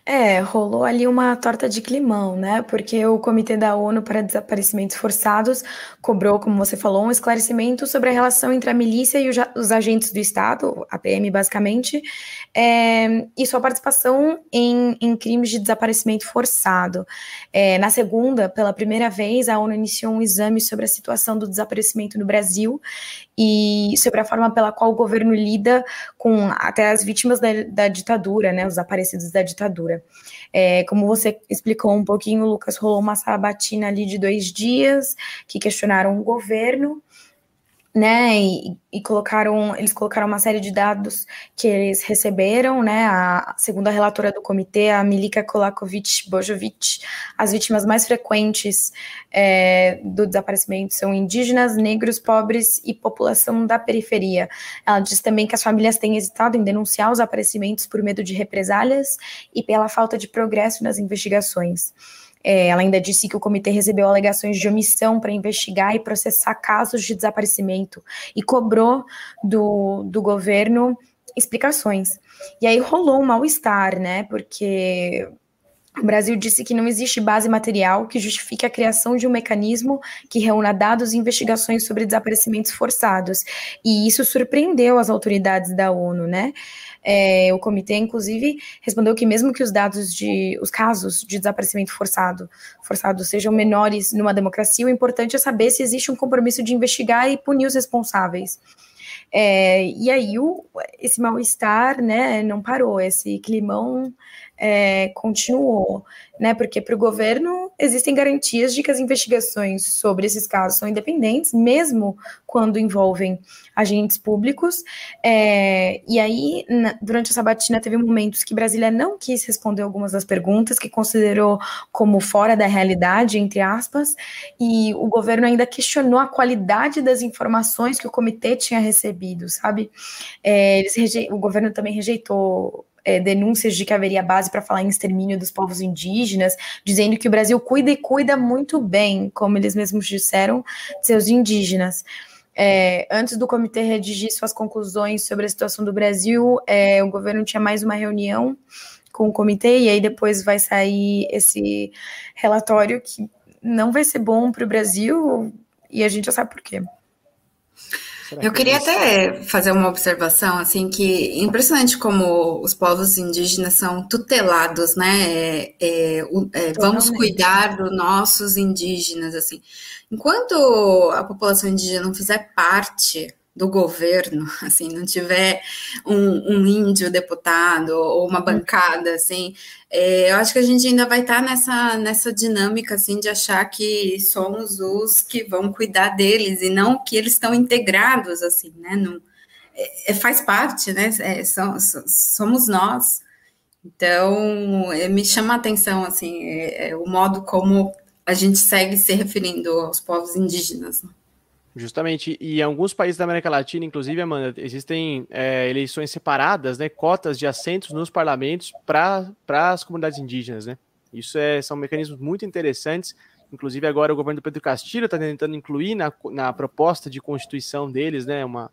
Speaker 2: É, rolou ali uma torta de climão, né? Porque o Comitê da ONU para Desaparecimentos Forçados cobrou, como você falou, um esclarecimento sobre a relação entre a milícia e os agentes do Estado, a PM basicamente, é, e sua participação em, em, crimes de desaparecimento forçado. É, na segunda, pela primeira vez, a ONU iniciou um exame sobre a situação do desaparecimento no Brasil e sobre a forma pela qual o governo lida com até as vítimas da, da ditadura, né? Os desaparecidos da ditadura. É, como você explicou um pouquinho, Lucas, rolou uma sabatina ali de dois dias que questionaram o governo né, e, e, colocaram, eles colocaram uma série de dados que eles receberam, né, a segunda relatora do comitê, a Milika Kolakovic Bojovic, as vítimas mais frequentes é, do desaparecimento são indígenas, negros, pobres e população da periferia. Ela diz também que as famílias têm hesitado em denunciar os aparecimentos por medo de represálias e pela falta de progresso nas investigações. É, ela ainda disse que o comitê recebeu alegações de omissão para investigar e processar casos de desaparecimento e cobrou do, do governo explicações. E aí rolou um mal-estar, né? Porque o Brasil disse que não existe base material que justifique a criação de um mecanismo que reúna dados e investigações sobre desaparecimentos forçados. E isso surpreendeu as autoridades da ONU, né? É, o comitê, inclusive, respondeu que mesmo que os dados de os casos de desaparecimento forçado, forçado sejam menores numa democracia, o importante é saber se existe um compromisso de investigar e punir os responsáveis. É, e aí o, esse mal-estar né, não parou, esse climão é, continuou, né? Porque para o governo existem garantias de que as investigações sobre esses casos são independentes, mesmo quando envolvem agentes públicos. É, e aí, na, durante essa batina, teve momentos que Brasília não quis responder algumas das perguntas, que considerou como fora da realidade, entre aspas, e o governo ainda questionou a qualidade das informações que o comitê tinha recebido, sabe? É, o governo também rejeitou é, denúncias de que haveria base para falar em extermínio dos povos indígenas, dizendo que o Brasil cuida e cuida muito bem, como eles mesmos disseram, de seus indígenas. É, antes do comitê redigir suas conclusões sobre a situação do Brasil, é, o governo tinha mais uma reunião com o comitê, e aí depois vai sair esse relatório que não vai ser bom para o Brasil, e a gente já sabe por quê.
Speaker 3: Eu queria até fazer uma observação, assim, que impressionante como os povos indígenas são tutelados, né? É, é, é, vamos cuidar dos nossos indígenas, assim. Enquanto a população indígena não fizer parte do governo, assim, não tiver um, um índio deputado ou uma bancada, assim, é, eu acho que a gente ainda vai estar tá nessa, nessa dinâmica, assim, de achar que somos os que vão cuidar deles e não que eles estão integrados, assim, né, não, é, faz parte, né, é, somos nós. Então, me chama a atenção, assim, o modo como a gente segue se referindo aos povos indígenas, né?
Speaker 1: Justamente, e em alguns países da América Latina, inclusive, Amanda, existem é, eleições separadas, né, cotas de assentos nos parlamentos para as comunidades indígenas, né? Isso é, são mecanismos muito interessantes. Inclusive, agora o governo do Pedro Castilho está tentando incluir na, na proposta de constituição deles, né, uma,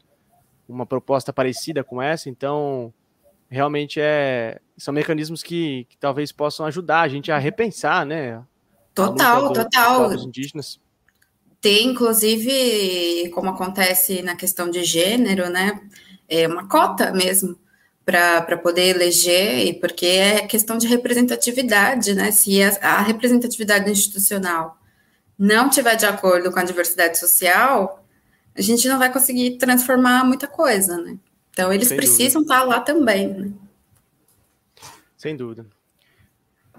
Speaker 1: uma proposta parecida com essa. Então, realmente é, são mecanismos que, que talvez possam ajudar a gente a repensar, né?
Speaker 3: Total, total.
Speaker 1: indígenas
Speaker 3: ter, inclusive, como acontece na questão de gênero, né, é uma cota mesmo para poder eleger, e porque é questão de representatividade, né? Se a, a, representatividade institucional não tiver de acordo com a diversidade social, a gente não vai conseguir transformar muita coisa, né? Então, eles Sem precisam dúvida. estar lá também, né?
Speaker 1: Sem dúvida.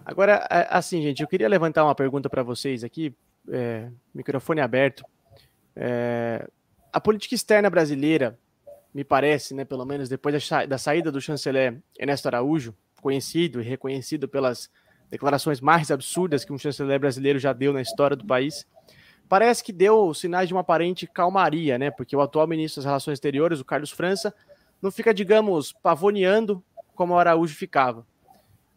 Speaker 1: Agora, assim, gente, eu queria levantar uma pergunta para vocês aqui, é, microfone aberto. É, a política externa brasileira, me parece, né, pelo menos depois da, da saída do chanceler Ernesto Araújo, conhecido e reconhecido pelas declarações mais absurdas que um chanceler brasileiro já deu na história do país, parece que deu sinais de uma aparente calmaria, né? Porque o atual ministro das Relações Exteriores, o Carlos França, não fica, digamos, pavoneando como o Araújo ficava.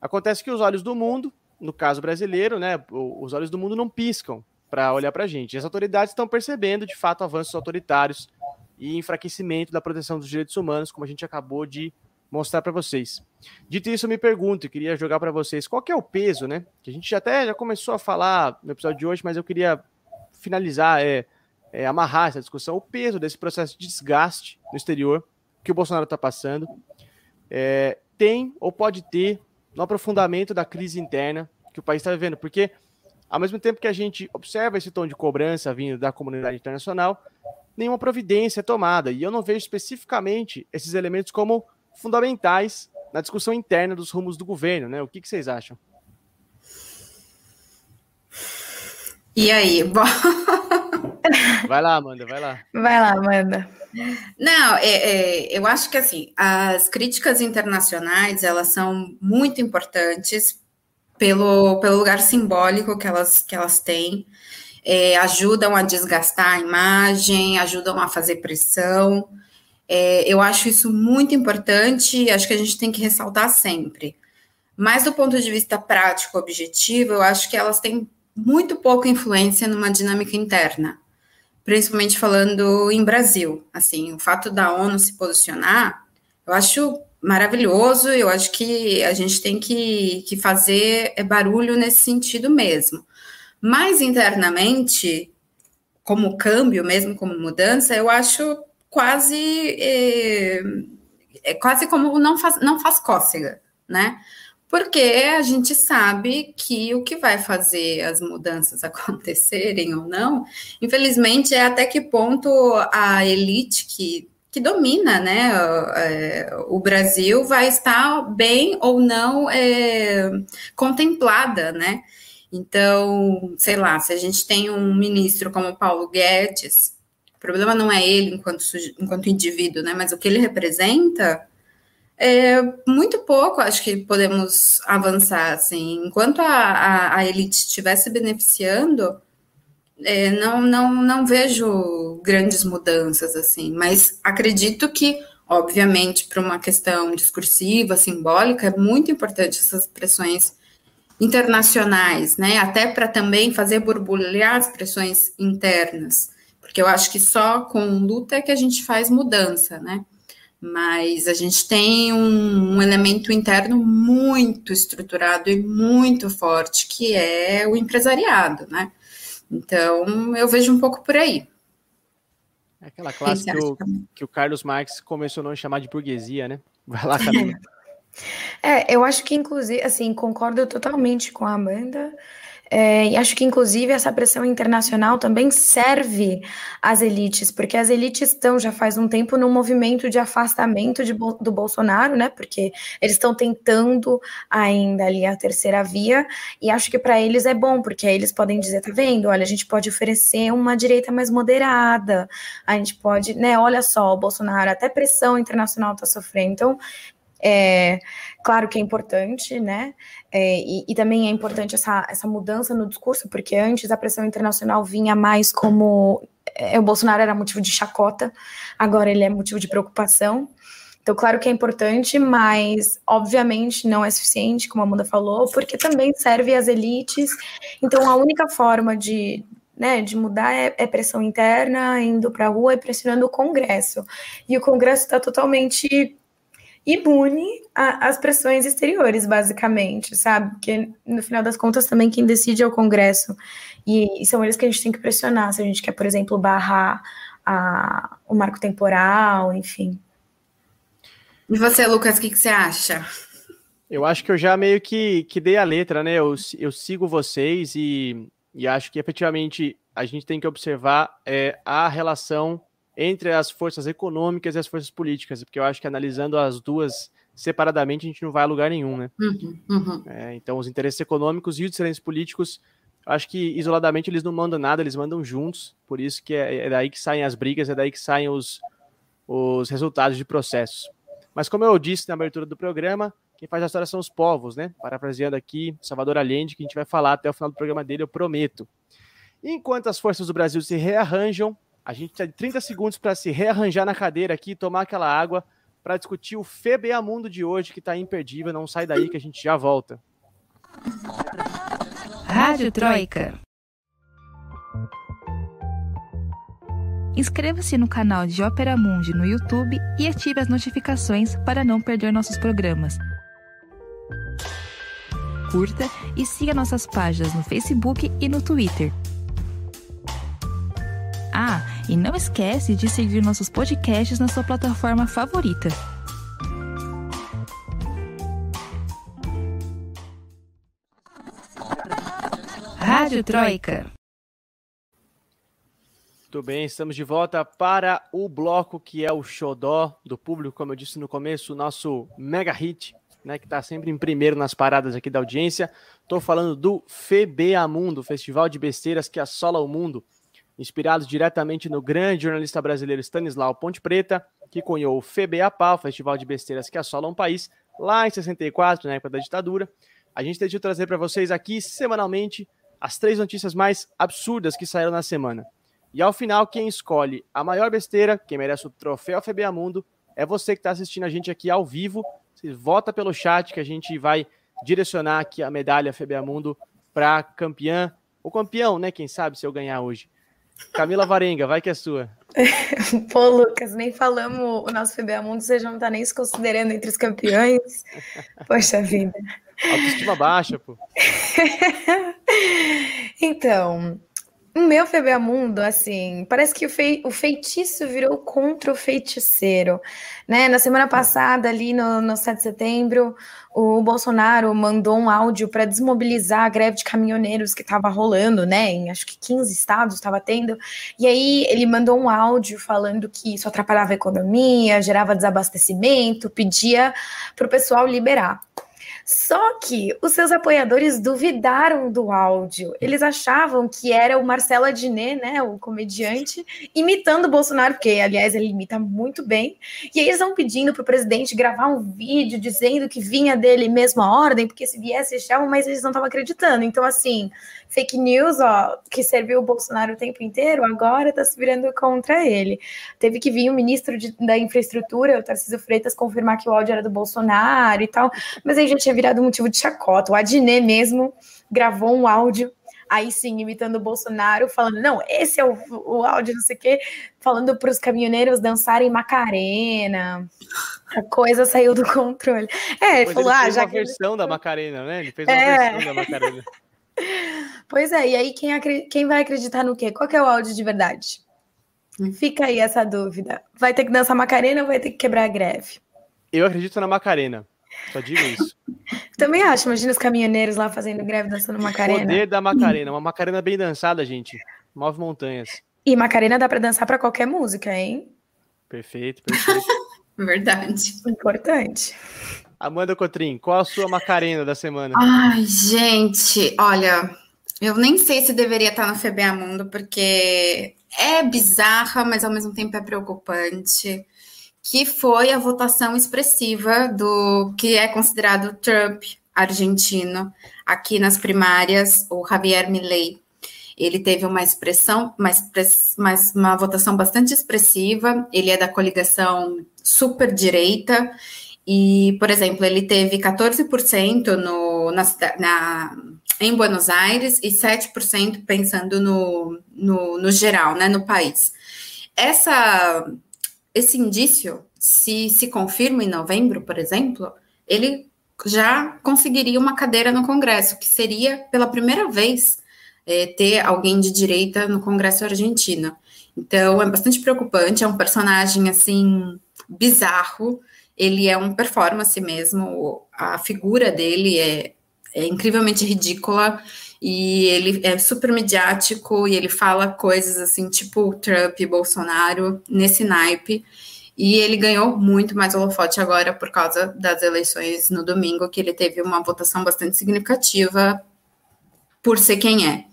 Speaker 1: Acontece que os olhos do mundo, no caso brasileiro, né, os olhos do mundo não piscam para olhar para a gente. As autoridades estão percebendo, de fato, avanços autoritários e enfraquecimento da proteção dos direitos humanos, como a gente acabou de mostrar para vocês. Dito isso, eu me pergunto, e queria jogar para vocês, qual é o peso, né? Que a gente até já começou a falar no episódio de hoje, mas eu queria finalizar, é, é amarrar essa discussão, o peso desse processo de desgaste no exterior que o Bolsonaro está passando, é, tem ou pode ter no aprofundamento da crise interna que o país está vivendo, porque ao mesmo tempo que a gente observa esse tom de cobrança vindo da comunidade internacional, nenhuma providência é tomada. E eu não vejo especificamente esses elementos como fundamentais na discussão interna dos rumos do governo, né? O que, que vocês acham?
Speaker 3: E aí?
Speaker 1: vai lá, Amanda, vai lá.
Speaker 2: Vai lá, Amanda.
Speaker 3: Não, é, é, eu acho que assim, as críticas internacionais elas são muito importantes pelo, pelo lugar simbólico que elas, que elas têm, é, ajudam a desgastar a imagem, ajudam a fazer pressão. É, eu acho isso muito importante, acho que a gente tem que ressaltar sempre. Mas do ponto de vista prático, objetivo, eu acho que elas têm muito pouca influência numa dinâmica interna, principalmente falando em Brasil. Assim, o fato da ONU se posicionar, eu acho maravilhoso. Eu acho que a gente tem que, que fazer é, barulho nesse sentido mesmo. Mas internamente, como câmbio, mesmo como mudança, eu acho quase é, é quase como não faz, não faz cócega, né? Porque a gente sabe que o que vai fazer as mudanças acontecerem ou não, infelizmente, é até que ponto a elite que que domina né, é, o Brasil vai estar bem ou não é, contemplada, né? Então, sei lá, se a gente tem um ministro como Paulo Guedes, o problema não é ele enquanto, enquanto indivíduo, né? Mas o que ele representa é muito pouco, acho que podemos avançar, assim. Enquanto a, a, a elite estiver se beneficiando, é, não, não, não vejo grandes mudanças assim, mas acredito que, obviamente, para uma questão discursiva, simbólica, é muito importante essas pressões internacionais, né? Até para também fazer borbulhar as pressões internas, porque eu acho que só com luta é que a gente faz mudança, né? Mas a gente tem um, um elemento interno muito estruturado e muito forte, que é o empresariado, né? Então, eu vejo um pouco por aí.
Speaker 1: É aquela classe que o, que o Carlos Marx começou a chamar de burguesia, né? Vai lá, Camila.
Speaker 2: É, eu acho que, inclusive, assim, concordo totalmente com a Amanda. É, e acho que, inclusive, essa pressão internacional também serve às elites, porque as elites estão já faz um tempo num movimento de afastamento de, do Bolsonaro, né? Porque eles estão tentando ainda ali a terceira via, e acho que para eles é bom, porque aí eles podem dizer, tá vendo? Olha, a gente pode oferecer uma direita mais moderada, a gente pode, né? Olha só, o Bolsonaro, até pressão internacional está sofrendo. Então, é, claro que é importante, né? É, e, e, também é importante essa, essa mudança no discurso, porque antes a pressão internacional vinha mais como é, o Bolsonaro era motivo de chacota, agora ele é motivo de preocupação. Então, claro que é importante, mas obviamente não é suficiente, como a Amanda falou, porque também serve às elites. Então, a única forma de, né, de mudar é, é pressão interna, indo para a rua e pressionando o Congresso. E o Congresso está totalmente imune às pressões exteriores, basicamente, sabe? Porque no final das contas também quem decide é o Congresso. E, e são eles que a gente tem que pressionar, se a gente quer, por exemplo, barrar a, o marco temporal, enfim.
Speaker 3: E você, Lucas, o que, que, você acha?
Speaker 1: Eu acho que eu já meio que, que dei a letra, né? Eu, eu sigo vocês e, e acho que efetivamente a gente tem que observar é, a relação entre as forças econômicas e as forças políticas, porque eu acho que analisando as duas separadamente a gente não vai a lugar nenhum, né? Uhum, uhum. É, então, os interesses econômicos e os interesses políticos, acho que isoladamente eles não mandam nada, eles mandam juntos, por isso que é, é daí que saem as brigas, é daí que saem os, os resultados de processos. Mas como eu disse na abertura do programa, quem faz a história são os povos, né? Parafraseando aqui Salvador Allende, que a gente vai falar até o final do programa dele, eu prometo. Enquanto as forças do Brasil se rearranjam, a gente tem 30 segundos para se rearranjar na cadeira aqui, tomar aquela água, para discutir o FBA Mundo de hoje, que está imperdível. Não sai daí que a gente já volta.
Speaker 4: Rádio Troika. Inscreva-se no canal de Ópera Mundi no YouTube e ative as notificações para não perder nossos programas. Curta e siga nossas páginas no Facebook e no Twitter. Ah, e não esquece de seguir nossos podcasts na sua plataforma favorita. Rádio Troika.
Speaker 1: Muito bem, estamos de volta para o bloco que é o xodó do público, como eu disse no começo, o nosso mega hit, né, que está sempre em primeiro nas paradas aqui da audiência. Estou falando do FBA Mundo, Festival de Besteiras que assola o mundo inspirados diretamente no grande jornalista brasileiro Stanislau Ponte Preta, que cunhou o FBAPA, o Festival de Besteiras que assola um país, lá em 64, na época da ditadura. A gente decidiu trazer para vocês aqui, semanalmente, as três notícias mais absurdas que saíram na semana. E ao final, quem escolhe a maior besteira, quem merece o troféu FBA Mundo, é você que está assistindo a gente aqui ao vivo. Você vota pelo chat que a gente vai direcionar aqui a medalha FBA Mundo para campeã, ou campeão, né? Quem sabe se eu ganhar hoje. Camila Varenga, vai que é sua.
Speaker 2: Pô, Lucas, nem falamos o nosso FBA Mundo, você já não tá nem se considerando entre os campeões. Poxa vida.
Speaker 1: Autoestima baixa, pô.
Speaker 2: então, o meu FBA Mundo, assim, parece que o, fei o feitiço virou contra o feiticeiro, né? Na semana passada, ali no, no 7 de setembro, o Bolsonaro mandou um áudio para desmobilizar a greve de caminhoneiros que estava rolando, né? Em acho que 15 estados estava tendo. E aí ele mandou um áudio falando que isso atrapalhava a economia, gerava desabastecimento, pedia para o pessoal liberar. Só que os seus apoiadores duvidaram do áudio. Eles achavam que era o Marcelo Adnet, né, o comediante, imitando o Bolsonaro, porque, aliás, ele imita muito bem. E aí eles estão pedindo para o presidente gravar um vídeo dizendo que vinha dele mesmo a ordem, porque se viesse, eles mas eles não estavam acreditando. Então, assim, fake news, ó, que serviu o Bolsonaro o tempo inteiro, agora está se virando contra ele. Teve que vir o ministro de, da infraestrutura, o Tarcísio Freitas, confirmar que o áudio era do Bolsonaro e tal, mas aí já tinha virado motivo de chacota. O Adnet mesmo gravou um áudio aí sim, imitando o Bolsonaro, falando, não, esse é o, o áudio, não sei o quê, falando para os caminhoneiros dançarem Macarena. A coisa saiu do controle. É,
Speaker 1: ele falou, ele ah, já uma que... versão da Macarena, né? Ele fez uma é... versão da
Speaker 2: Macarena. Pois é, e aí quem, quem vai acreditar no quê? Qual que é o áudio de verdade? Fica aí essa dúvida. Vai ter que dançar Macarena ou vai ter que quebrar a greve?
Speaker 1: Eu acredito na Macarena. Só digo isso.
Speaker 2: Também acho. Imagina os caminhoneiros lá fazendo greve dançando Macarena.
Speaker 1: Poder da Macarena. Uma Macarena bem dançada, gente. Move montanhas.
Speaker 2: E Macarena dá para dançar para qualquer música, hein?
Speaker 1: Perfeito, perfeito.
Speaker 3: Verdade.
Speaker 2: Importante.
Speaker 1: Amanda Cotrim, qual a sua Macarena da semana?
Speaker 3: Ai, gente, olha, eu nem sei se deveria estar no FBA Mundo, porque é bizarra, mas ao mesmo tempo é preocupante. Que foi a votação expressiva do que é considerado Trump argentino aqui nas primárias, o Javier Milei. Ele teve uma expressão, uma, express, uma votação bastante expressiva. Ele é da coligação super direita e, por exemplo, ele teve 14% no, na, na, em Buenos Aires e 7% pensando no, no, no geral, né, no país. Essa, esse indício, se se confirma em novembro, por exemplo, ele já conseguiria uma cadeira no Congresso, que seria pela primeira vez é, ter alguém de direita no Congresso argentino. Então é bastante preocupante, é um personagem assim bizarro, ele é um performance mesmo, a figura dele é, é incrivelmente ridícula e ele é super mediático e ele fala coisas assim, tipo Trump e Bolsonaro, nesse naipe. E ele ganhou muito mais holofote agora por causa das eleições no domingo, que ele teve uma votação bastante significativa por ser quem é.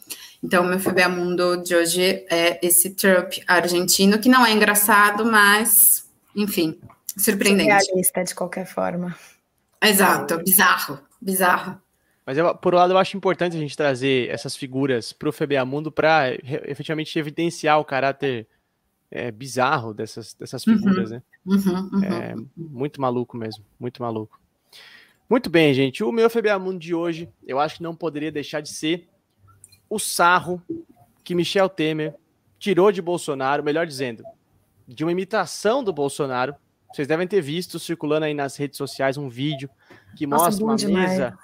Speaker 3: Então, meu FBA Mundo de hoje é esse Trump argentino, que não é engraçado, mas, enfim, surpreendente.
Speaker 2: Realista, de qualquer forma.
Speaker 3: Exato, bizarro, bizarro.
Speaker 1: Mas, eu, por um lado, eu acho importante a gente trazer essas figuras para o FBA Mundo para efetivamente evidenciar o caráter é, bizarro dessas, dessas figuras,
Speaker 3: uhum,
Speaker 1: né?
Speaker 3: Uhum, uhum.
Speaker 1: É muito maluco mesmo, muito maluco. Muito bem, gente. O meu FBA Mundo de hoje, eu acho que não poderia deixar de ser o sarro que Michel Temer tirou de Bolsonaro, melhor dizendo, de uma imitação do Bolsonaro. Vocês devem ter visto circulando aí nas redes sociais um vídeo que Nossa, mostra uma demais. mesa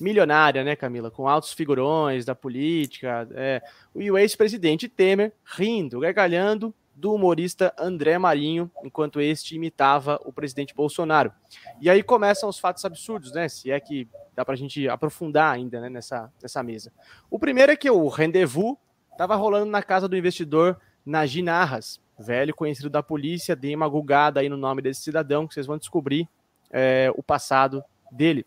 Speaker 1: milionária, né, Camila, com altos figurões da política, é, e o ex-presidente Temer rindo, gargalhando do humorista André Marinho, enquanto este imitava o presidente Bolsonaro. E aí começam os fatos absurdos, né? Se é que dá para a gente aprofundar ainda né, nessa, nessa mesa. O primeiro é que o rendezvous estava rolando na casa do investidor Najin Narras, velho conhecido da polícia, dei uma gulgada aí no nome desse cidadão, que vocês vão descobrir é, o passado dele.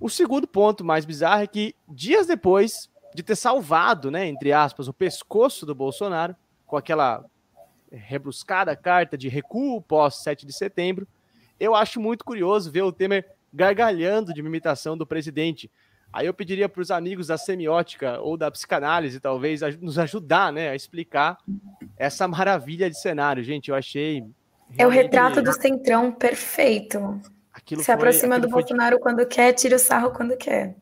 Speaker 1: O segundo ponto mais bizarro é que, dias depois de ter salvado, né, entre aspas, o pescoço do Bolsonaro, com aquela rebruscada carta de recuo pós 7 de setembro, eu acho muito curioso ver o Temer gargalhando de uma imitação do presidente. Aí eu pediria para os amigos da semiótica ou da psicanálise, talvez, nos ajudar né, a explicar essa maravilha de cenário. Gente, eu achei.
Speaker 2: É o retrato do centrão perfeito. Aquilo Se foi, aproxima do Bolsonaro quando quer, tira o sarro quando quer.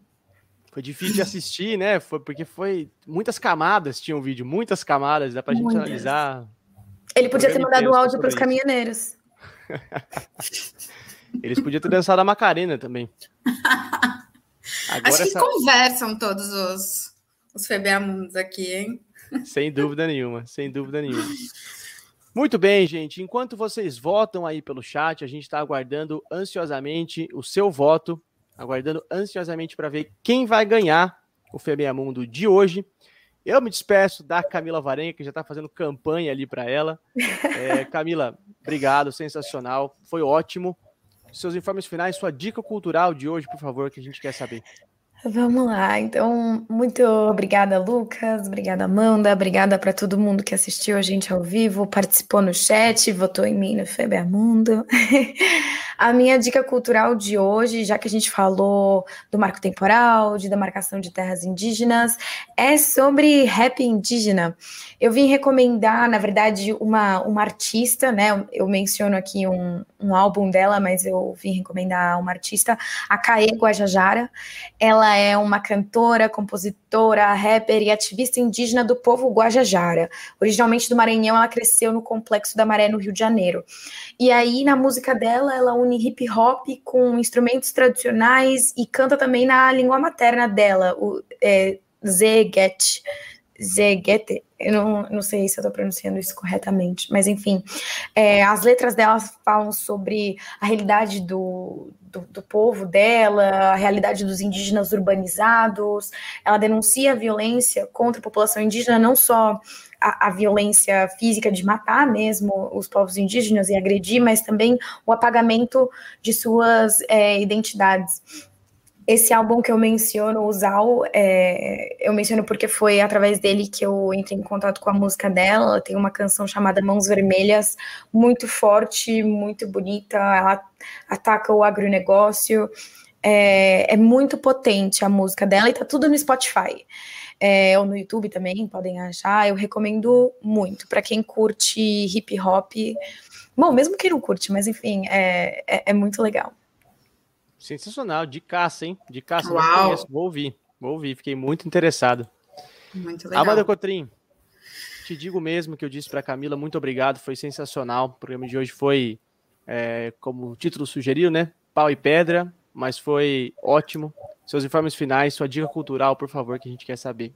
Speaker 1: Foi difícil de assistir, né? Foi porque foi muitas camadas tinha o um vídeo, muitas camadas, dá para a gente analisar
Speaker 2: ele podia ter mandado o áudio para os caminhoneiros.
Speaker 1: Eles podiam ter dançado a Macarena também.
Speaker 3: Agora Acho que essa... conversam todos os, os Febeamundos aqui, hein?
Speaker 1: Sem dúvida nenhuma, sem dúvida nenhuma. Muito bem, gente. Enquanto vocês votam aí pelo chat, a gente está aguardando ansiosamente o seu voto, aguardando ansiosamente para ver quem vai ganhar o Febeamundo Mundo de hoje. Eu me despeço da Camila Varenga, que já está fazendo campanha ali para ela. É, Camila, obrigado, sensacional, foi ótimo. Seus informes finais, sua dica cultural de hoje, por favor, que a gente quer saber.
Speaker 2: Vamos lá, então, muito obrigada, Lucas, obrigada, Amanda, obrigada para todo mundo que assistiu a gente ao vivo, participou no chat, votou em mim no FEBA Mundo. a minha dica cultural de hoje, já que a gente falou do marco temporal, de demarcação de terras indígenas, é sobre rap indígena. Eu vim recomendar, na verdade, uma, uma artista, né? Eu menciono aqui um, um álbum dela, mas eu vim recomendar uma artista, a Caê Guajajara. Ela é uma cantora, compositora, rapper e ativista indígena do povo Guajajara. Originalmente do Maranhão, ela cresceu no Complexo da Maré, no Rio de Janeiro. E aí, na música dela, ela une hip hop com instrumentos tradicionais e canta também na língua materna dela, o é, Zeget. Zegete, eu não, não sei se eu estou pronunciando isso corretamente, mas enfim, é, as letras dela falam sobre a realidade do, do, do, povo dela, a realidade dos indígenas urbanizados, ela denuncia a violência contra a população indígena, não só a, a, violência física de matar mesmo os povos indígenas e agredir, mas também o apagamento de suas é, identidades. Esse álbum que eu menciono, o Zal, é, eu menciono porque foi através dele que eu entrei em contato com a música dela. Tem uma canção chamada Mãos Vermelhas, muito forte, muito bonita. Ela ataca o agronegócio. É, é muito potente a música dela e tá tudo no Spotify. É, ou no YouTube também, podem achar. Eu recomendo muito para quem curte hip hop. Bom, mesmo quem não curte, mas enfim, é, é, é muito legal.
Speaker 1: Sensacional, de caça, hein? De caça. Vou ouvir, vou ouvir, fiquei muito interessado.
Speaker 3: Muito legal.
Speaker 1: Amanda Cotrim, te digo mesmo que eu disse para Camila, muito obrigado, foi sensacional. O programa de hoje foi, é, como o título sugeriu, né? Pau e pedra, mas foi ótimo. Seus informes finais, sua dica cultural, por favor, que a gente quer saber.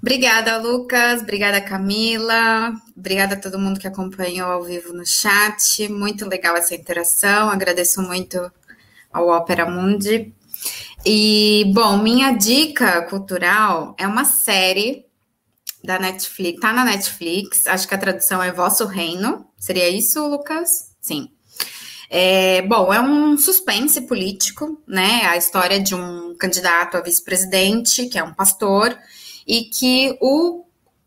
Speaker 3: Obrigada, Lucas. Obrigada, Camila. Obrigada a todo mundo que acompanhou ao vivo no chat. Muito legal essa interação. Agradeço muito ao Opera Mundi. E, bom, minha dica cultural é uma série da Netflix, tá na Netflix, acho que a tradução é Vosso Reino. Seria isso, Lucas? Sim. É, bom, é um suspense político, né? A história de um candidato a vice-presidente, que é um pastor, e que o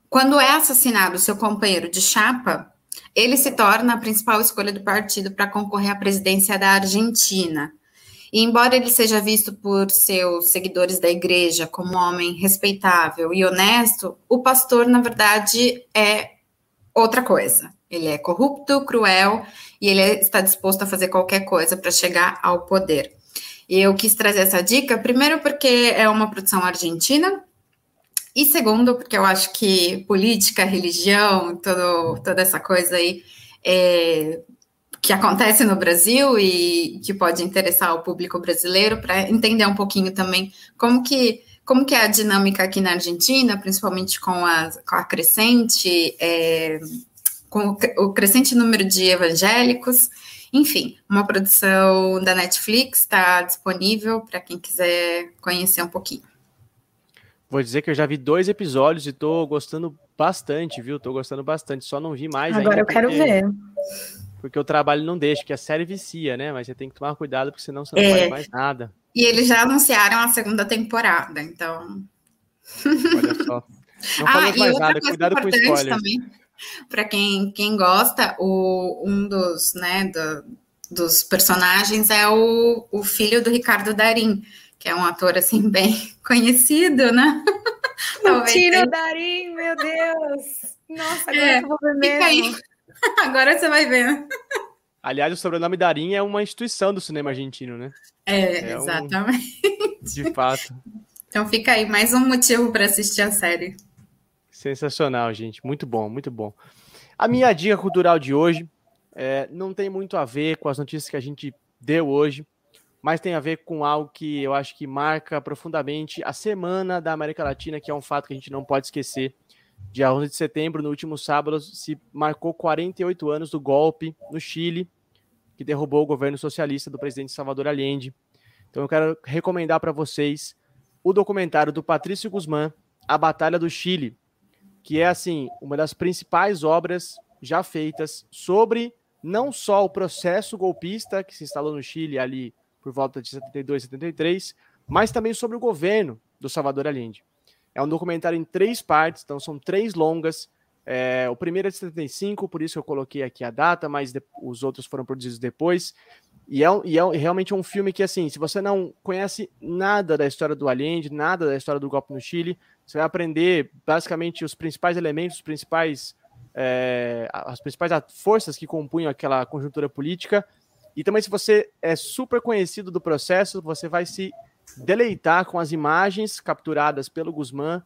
Speaker 3: quando é assassinado seu companheiro de chapa, ele se torna a principal escolha do partido para concorrer à presidência da Argentina. E embora ele seja visto por seus seguidores da igreja como um homem respeitável e honesto, o pastor, na verdade, é outra coisa. Ele é corrupto, cruel e ele está disposto a fazer qualquer coisa para chegar ao poder. E eu quis trazer essa dica, primeiro porque é uma produção argentina, e segundo, porque eu acho que política, religião, todo, toda essa coisa aí é, que acontece no Brasil e que pode interessar o público brasileiro para entender um pouquinho também como que como que é a dinâmica aqui na Argentina, principalmente com a, com a crescente é, com o crescente número de evangélicos. Enfim, uma produção da Netflix está disponível para quem quiser conhecer um pouquinho.
Speaker 1: Vou dizer que eu já vi dois episódios e estou gostando bastante, viu? Estou gostando bastante, só não vi mais
Speaker 2: Agora
Speaker 1: ainda.
Speaker 2: eu quero ver
Speaker 1: porque o trabalho não deixa, que a série vicia, né? Mas você tem que tomar cuidado, porque senão você não é. faz mais nada.
Speaker 3: E eles já anunciaram a segunda temporada, então.
Speaker 1: Olha só. Não ah, mais nada, cuidado com spoilers. também.
Speaker 3: Para quem, quem gosta, o, um dos, né, do, dos personagens é o, o filho do Ricardo Darim, que é um ator assim bem conhecido, né?
Speaker 2: O Tiro Darim, meu Deus! Nossa, agora é, eu vou ver mesmo.
Speaker 3: Agora você vai ver.
Speaker 1: Aliás, o sobrenome Darim é uma instituição do cinema argentino, né?
Speaker 3: É, é exatamente.
Speaker 1: Um... De fato.
Speaker 3: Então fica aí mais um motivo para assistir a série.
Speaker 1: Sensacional, gente. Muito bom, muito bom. A minha dica cultural de hoje é, não tem muito a ver com as notícias que a gente deu hoje, mas tem a ver com algo que eu acho que marca profundamente a semana da América Latina, que é um fato que a gente não pode esquecer Dia 11 de setembro, no último sábado, se marcou 48 anos do golpe no Chile, que derrubou o governo socialista do presidente Salvador Allende. Então eu quero recomendar para vocês o documentário do Patrício Guzmán, A Batalha do Chile, que é assim, uma das principais obras já feitas sobre não só o processo golpista que se instalou no Chile ali por volta de 72, 73, mas também sobre o governo do Salvador Allende. É um documentário em três partes, então são três longas. É, o primeiro é de 75, por isso eu coloquei aqui a data, mas de, os outros foram produzidos depois. E é, e é realmente um filme que, assim, se você não conhece nada da história do Allende, nada da história do golpe no Chile, você vai aprender basicamente os principais elementos, os principais, é, as principais forças que compunham aquela conjuntura política. E também, se você é super conhecido do processo, você vai se deleitar com as imagens capturadas pelo Guzmán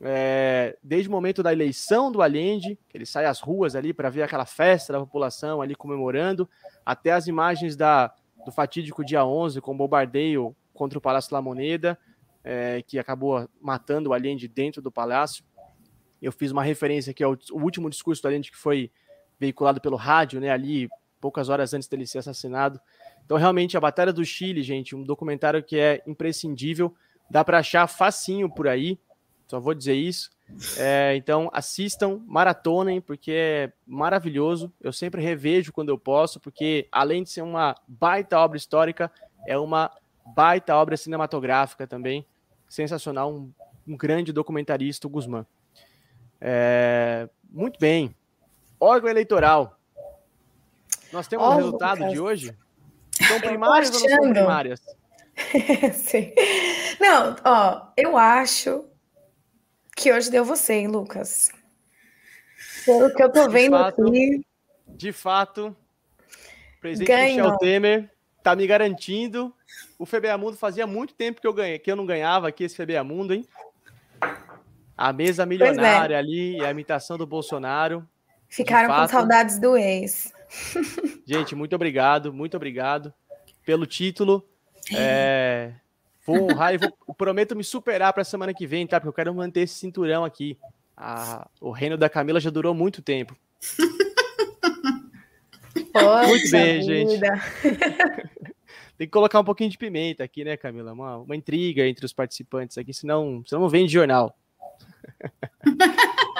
Speaker 1: é, desde o momento da eleição do Allende, que ele sai às ruas ali para ver aquela festa da população ali comemorando, até as imagens da, do fatídico dia 11 com o bombardeio contra o Palácio La Moneda. é, que acabou matando o Allende dentro do palácio. Eu fiz uma referência aqui ao último discurso do Allende que foi veiculado pelo rádio, né, ali poucas horas antes dele ser assassinado. Então, realmente, a Batalha do Chile, gente, um documentário que é imprescindível, dá para achar facinho por aí, só vou dizer isso. É, então, assistam, maratonem, porque é maravilhoso. Eu sempre revejo quando eu posso, porque além de ser uma baita obra histórica, é uma baita obra cinematográfica também. Sensacional, um, um grande documentarista, o Guzmán. É, muito bem. Órgão eleitoral. Nós temos o oh, resultado Lucas. de hoje? São primárias ou não são primárias?
Speaker 2: Sim. Não, ó, eu acho que hoje deu você, hein, Lucas? Pelo que eu tô de vendo fato, aqui.
Speaker 1: De fato, o presidente Ganhou. Michel Temer tá me garantindo. O FBA Mundo fazia muito tempo que eu ganhei, que eu não ganhava aqui esse FBA Mundo, hein? A mesa é. milionária é. ali, a imitação do Bolsonaro.
Speaker 2: Ficaram com saudades do ex.
Speaker 1: Gente, muito obrigado, muito obrigado pelo título. É, vou honrar e vou, prometo me superar para a semana que vem, tá? Porque eu quero manter esse cinturão aqui. A, o reino da Camila já durou muito tempo.
Speaker 2: Poxa muito bem, vida. gente.
Speaker 1: Tem que colocar um pouquinho de pimenta aqui, né, Camila? Uma, uma intriga entre os participantes aqui, senão, senão não vende jornal.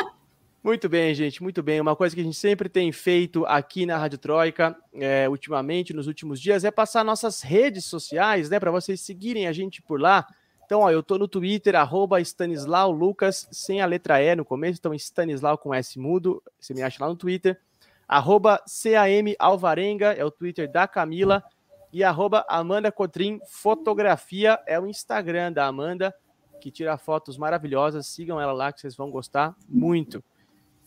Speaker 1: Muito bem, gente, muito bem. Uma coisa que a gente sempre tem feito aqui na Rádio Troika, é, ultimamente, nos últimos dias, é passar nossas redes sociais, né, para vocês seguirem a gente por lá. Então, ó, eu tô no Twitter, arroba Stanislau Lucas, sem a letra E no começo, então Stanislau com S mudo, você me acha lá no Twitter. Arroba CAM Alvarenga, é o Twitter da Camila. E arroba Amanda Cotrim Fotografia, é o Instagram da Amanda, que tira fotos maravilhosas. Sigam ela lá que vocês vão gostar muito.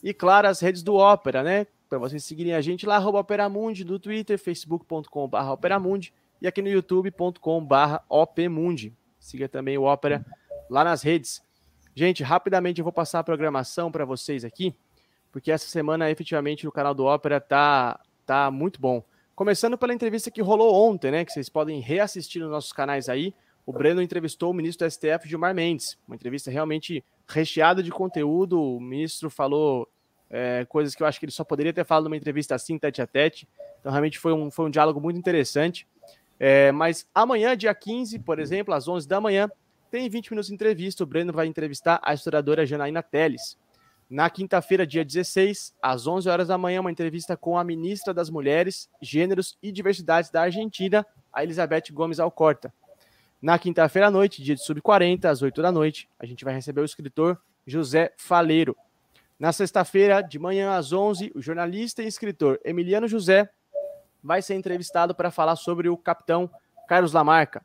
Speaker 1: E claro, as redes do Ópera, né? Para vocês seguirem a gente lá, arroba Operamundi, no Twitter, facebook.com.br Operamundi e aqui no youtube.com.br Opmundi. Siga também o Ópera lá nas redes. Gente, rapidamente eu vou passar a programação para vocês aqui, porque essa semana efetivamente o canal do Ópera tá, tá muito bom. Começando pela entrevista que rolou ontem, né? Que vocês podem reassistir nos nossos canais aí. O Breno entrevistou o ministro do STF, Gilmar Mendes. Uma entrevista realmente recheada de conteúdo. O ministro falou é, coisas que eu acho que ele só poderia ter falado numa entrevista assim, tete a tete. Então, realmente foi um, foi um diálogo muito interessante. É, mas amanhã, dia 15, por exemplo, às 11 da manhã, tem 20 minutos de entrevista. O Breno vai entrevistar a historiadora Janaína Teles. Na quinta-feira, dia 16, às 11 horas da manhã, uma entrevista com a ministra das Mulheres, Gêneros e Diversidades da Argentina, a Elizabeth Gomes Alcorta. Na quinta-feira à noite, dia de sub-40, às 8 da noite, a gente vai receber o escritor José Faleiro. Na sexta-feira, de manhã às 11, o jornalista e escritor Emiliano José vai ser entrevistado para falar sobre o capitão Carlos Lamarca.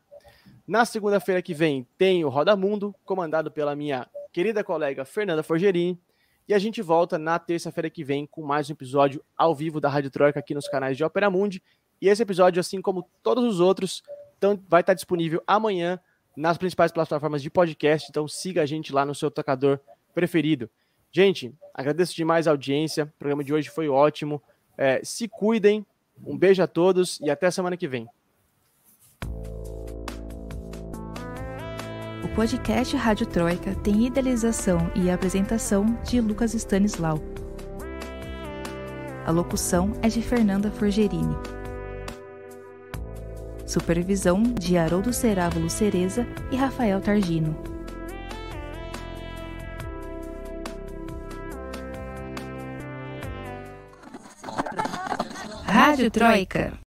Speaker 1: Na segunda-feira que vem, tem o Roda Mundo, comandado pela minha querida colega Fernanda Forgerini. E a gente volta na terça-feira que vem com mais um episódio ao vivo da Rádio Troika aqui nos canais de Opera Mundi. E esse episódio, assim como todos os outros, então vai estar disponível amanhã nas principais plataformas de podcast. Então siga a gente lá no seu tocador preferido. Gente, agradeço demais a audiência. O programa de hoje foi ótimo. É, se cuidem. Um beijo a todos e até semana que vem.
Speaker 4: O podcast Rádio Troika tem idealização e apresentação de Lucas Stanislau. A locução é de Fernanda Forgerini. Supervisão de Haroldo Cerávulo Cereza e Rafael Targino. Rádio Troika.